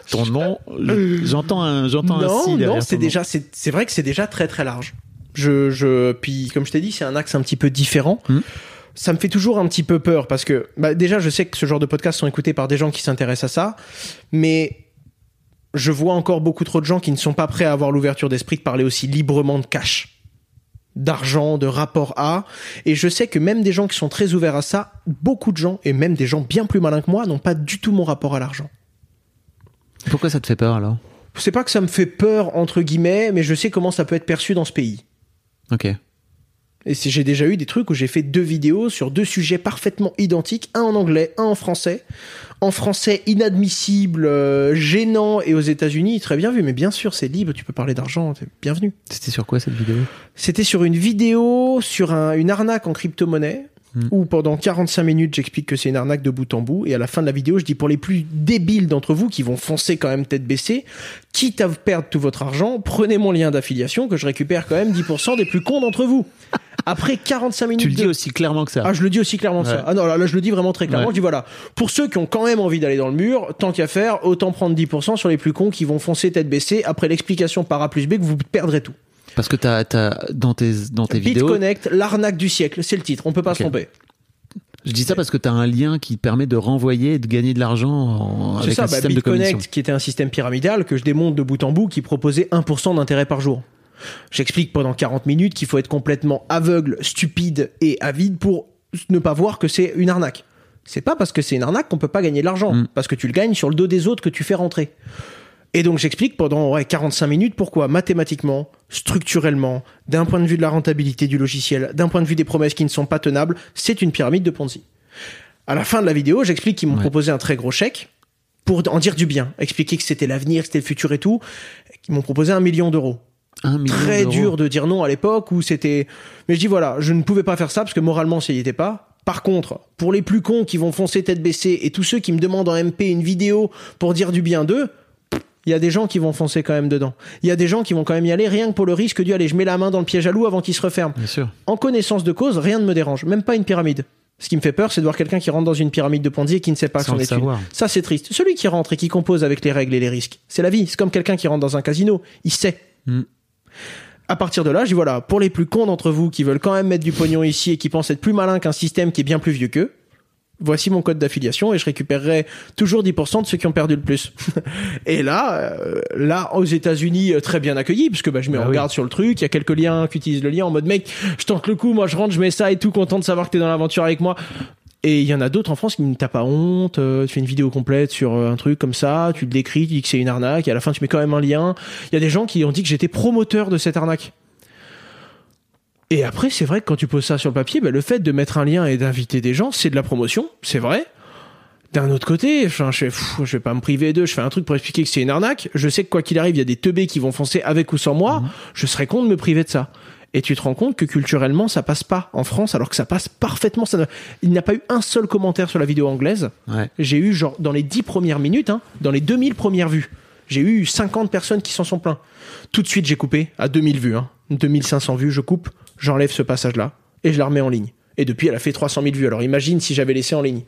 Ton nom, je- j'entends un, j'entends Non, non, c'est déjà c'est c'est vrai que c'est déjà très très large. Je je puis comme je t'ai dit, c'est un axe un petit peu différent. Hmm. Ça me fait toujours un petit peu peur parce que bah, déjà je sais que ce genre de podcasts sont écoutés par des gens qui s'intéressent à ça, mais je vois encore beaucoup trop de gens qui ne sont pas prêts à avoir l'ouverture d'esprit de parler aussi librement de cash, d'argent, de rapport à. Et je sais que même des gens qui sont très ouverts à ça, beaucoup de gens, et même des gens bien plus malins que moi, n'ont pas du tout mon rapport à l'argent. Pourquoi ça te fait peur alors? C'est pas que ça me fait peur, entre guillemets, mais je sais comment ça peut être perçu dans ce pays. Ok. Et j'ai déjà eu des trucs où j'ai fait deux vidéos sur deux sujets parfaitement identiques, un en anglais, un en français. En français, inadmissible, euh, gênant, et aux États-Unis, très bien vu. Mais bien sûr, c'est libre, tu peux parler d'argent, c'est bienvenu. C'était sur quoi cette vidéo? C'était sur une vidéo sur un- une arnaque en crypto-monnaie. Hmm. Où pendant 45 minutes j'explique que c'est une arnaque de bout en bout et à la fin de la vidéo je dis pour les plus débiles d'entre vous qui vont foncer quand même tête baissée, quitte à perdre tout votre argent, prenez mon lien d'affiliation que je récupère quand même 10% des plus cons d'entre vous. Après 45 minutes Tu le dis de... aussi clairement que ça. Ah, je le dis aussi clairement que Ouais. ça. Ah non, là, là, je le dis vraiment très clairement. Ouais. Je dis voilà, pour ceux qui ont quand même envie d'aller dans le mur, tant qu'à faire, autant prendre 10% sur les plus cons qui vont foncer tête baissée après l'explication par A plus B que vous perdrez tout. Parce que t'as, t'as dans tes dans tes vidéos. BitConnect, l'arnaque du siècle, c'est le titre. On peut pas se tromper. Je dis ça parce que t'as un lien qui permet de renvoyer et de gagner de l'argent avec ça, un bah, système de commission. BitConnect, qui était un système pyramidal que je démonte de bout en bout, qui proposait 1% d'intérêt par jour. J'explique pendant 40 minutes qu'il faut être complètement aveugle, stupide et avide pour ne pas voir que c'est une arnaque. C'est pas parce que c'est une arnaque qu'on peut pas gagner de l'argent, Mm. parce que tu le gagnes sur le dos des autres que tu fais rentrer. Et donc j'explique pendant ouais, 45 minutes pourquoi mathématiquement, structurellement, d'un point de vue de la rentabilité du logiciel, d'un point de vue des promesses qui ne sont pas tenables, c'est une pyramide de Ponzi. À la fin de la vidéo, j'explique qu'ils m'ont Ouais. proposé un très gros chèque pour en dire du bien, expliquer que c'était l'avenir, que c'était le futur et tout. Ils m'ont proposé un million d'euros. Un million Très dur de dire non à l'époque où c'était. Mais je dis voilà, je ne pouvais pas faire ça parce que moralement ça y était pas. Par contre, pour les plus cons qui vont foncer tête baissée et tous ceux qui me demandent en MP une vidéo pour dire du bien d'eux, il y a des gens qui vont foncer quand même dedans. Il y a des gens qui vont quand même y aller rien que pour le risque du aller, je mets la main dans le piège à loup avant qu'il se referme. Bien sûr. En connaissance de cause, rien ne me dérange, même pas une pyramide. Ce qui me fait peur, c'est de voir quelqu'un qui rentre dans une pyramide de Ponzi et qui ne sait pas Sans son le étude. savoir. Ça, c'est triste. Celui qui rentre et qui compose avec les règles et les risques, c'est la vie. C'est comme quelqu'un qui rentre dans un casino. Il sait. Mm. À partir de là, je dis voilà, pour les plus cons d'entre vous qui veulent quand même mettre du pognon ici et qui pensent être plus malin qu'un système qui est bien plus vieux qu'eux, voici mon code d'affiliation et je récupérerai toujours 10% de ceux qui ont perdu le plus. et là, euh, là aux États-Unis, euh, très bien accueilli puisque bah, je mets Bah en oui. garde sur le truc. Il y a quelques liens qui utilisent le lien en mode mec, je tente le coup, moi je rentre, je mets ça et tout, content de savoir que t'es dans l'aventure avec moi. Et il y en a d'autres en France qui me tapent pas honte, euh, tu fais une vidéo complète sur euh, un truc comme ça, tu le décris, tu dis que c'est une arnaque, et à la fin tu mets quand même un lien. Il y a des gens qui ont dit que j'étais promoteur de cette arnaque. Et après, c'est vrai que quand tu poses ça sur le papier, bah, le fait de mettre un lien et d'inviter des gens, c'est de la promotion, c'est vrai. D'un autre côté, je, fais, pff, je vais pas me priver d'eux, je fais un truc pour expliquer que c'est une arnaque. Je sais que quoi qu'il arrive, il y a des teubés qui vont foncer avec ou sans moi. Je serais con de me priver de ça. Et tu te rends compte que culturellement, ça passe pas en France, alors que ça passe parfaitement. Ça ne- Il n'y a pas eu un seul commentaire sur la vidéo anglaise. Ouais. J'ai eu, genre, dans les 10 premières minutes, hein, dans les 2000 premières vues, j'ai eu 50 personnes qui s'en sont plaints. Tout de suite, j'ai coupé à 2000 vues, hein. 2500 vues, je coupe, j'enlève ce passage-là, et je la remets en ligne. Et depuis, elle a fait 300 000 vues. Alors imagine si j'avais laissé en ligne.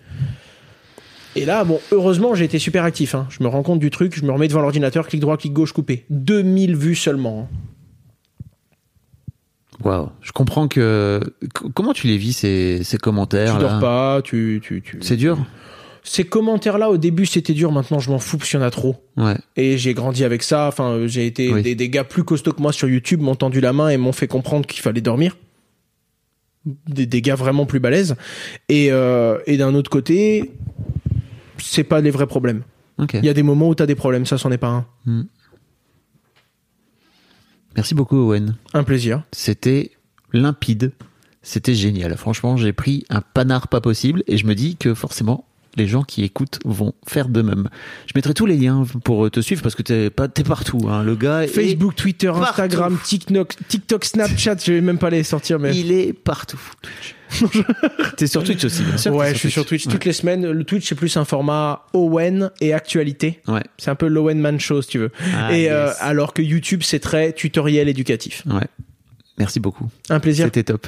Et là, bon, heureusement, j'ai été super actif. hein. Je me rends compte du truc, je me remets devant l'ordinateur, clic droit, clic gauche, coupé. 2000 vues seulement. hein. Waouh. Je comprends que. Comment tu les vis ces, ces commentaires Tu là? dors pas, tu... tu, tu... C'est dur? Ces commentaires-là, au début, c'était dur. Maintenant, je m'en fous parce qu'il y en a trop. Ouais. Et j'ai grandi avec ça. Enfin, j'ai été Oui. des, des gars plus costauds que moi sur YouTube m'ont tendu la main et m'ont fait comprendre qu'il fallait dormir. Des, des gars vraiment plus balèzes. Et, euh, et d'un autre côté, c'est pas les vrais problèmes. Il y a des moments où t'as des problèmes, ça, c'en est pas un. Hmm. Merci beaucoup, Owen. Un plaisir. C'était limpide. C'était génial. Franchement, j'ai pris un panard pas possible et je me dis que forcément, les gens qui écoutent vont faire de même. Je mettrai tous les liens pour te suivre parce que t'es pas t'es partout. Hein. Le gars est Facebook, Twitter, partout. Instagram, TikTok, TikTok, Snapchat. Je vais même pas les sortir, mais il est partout. T'es sur Twitch aussi, bien sûr. ouais, je suis sur Twitch Ouais. toutes les semaines. Le Twitch c'est plus un format Owen et actualité. Ouais, C'est un peu l'Owen Man Show si tu veux. Ah, et euh, alors que YouTube c'est très tutoriel éducatif. ouais. Merci beaucoup. Un plaisir. C'était top.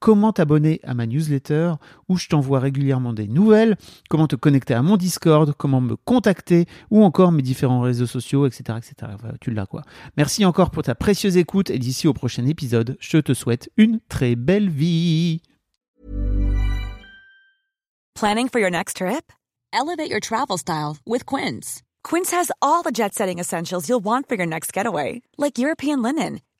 comment t'abonner à ma newsletter où je t'envoie régulièrement des nouvelles, comment te connecter à mon Discord, comment me contacter ou encore mes différents réseaux sociaux, etc. etc. Tu l'as quoi. Merci encore pour ta précieuse écoute et d'ici au prochain épisode, je te souhaite une très belle vie. Planning for your next trip? Elevate your travel style with Quince. Quince has all the jet setting essentials you'll want for your next getaway, like European linen,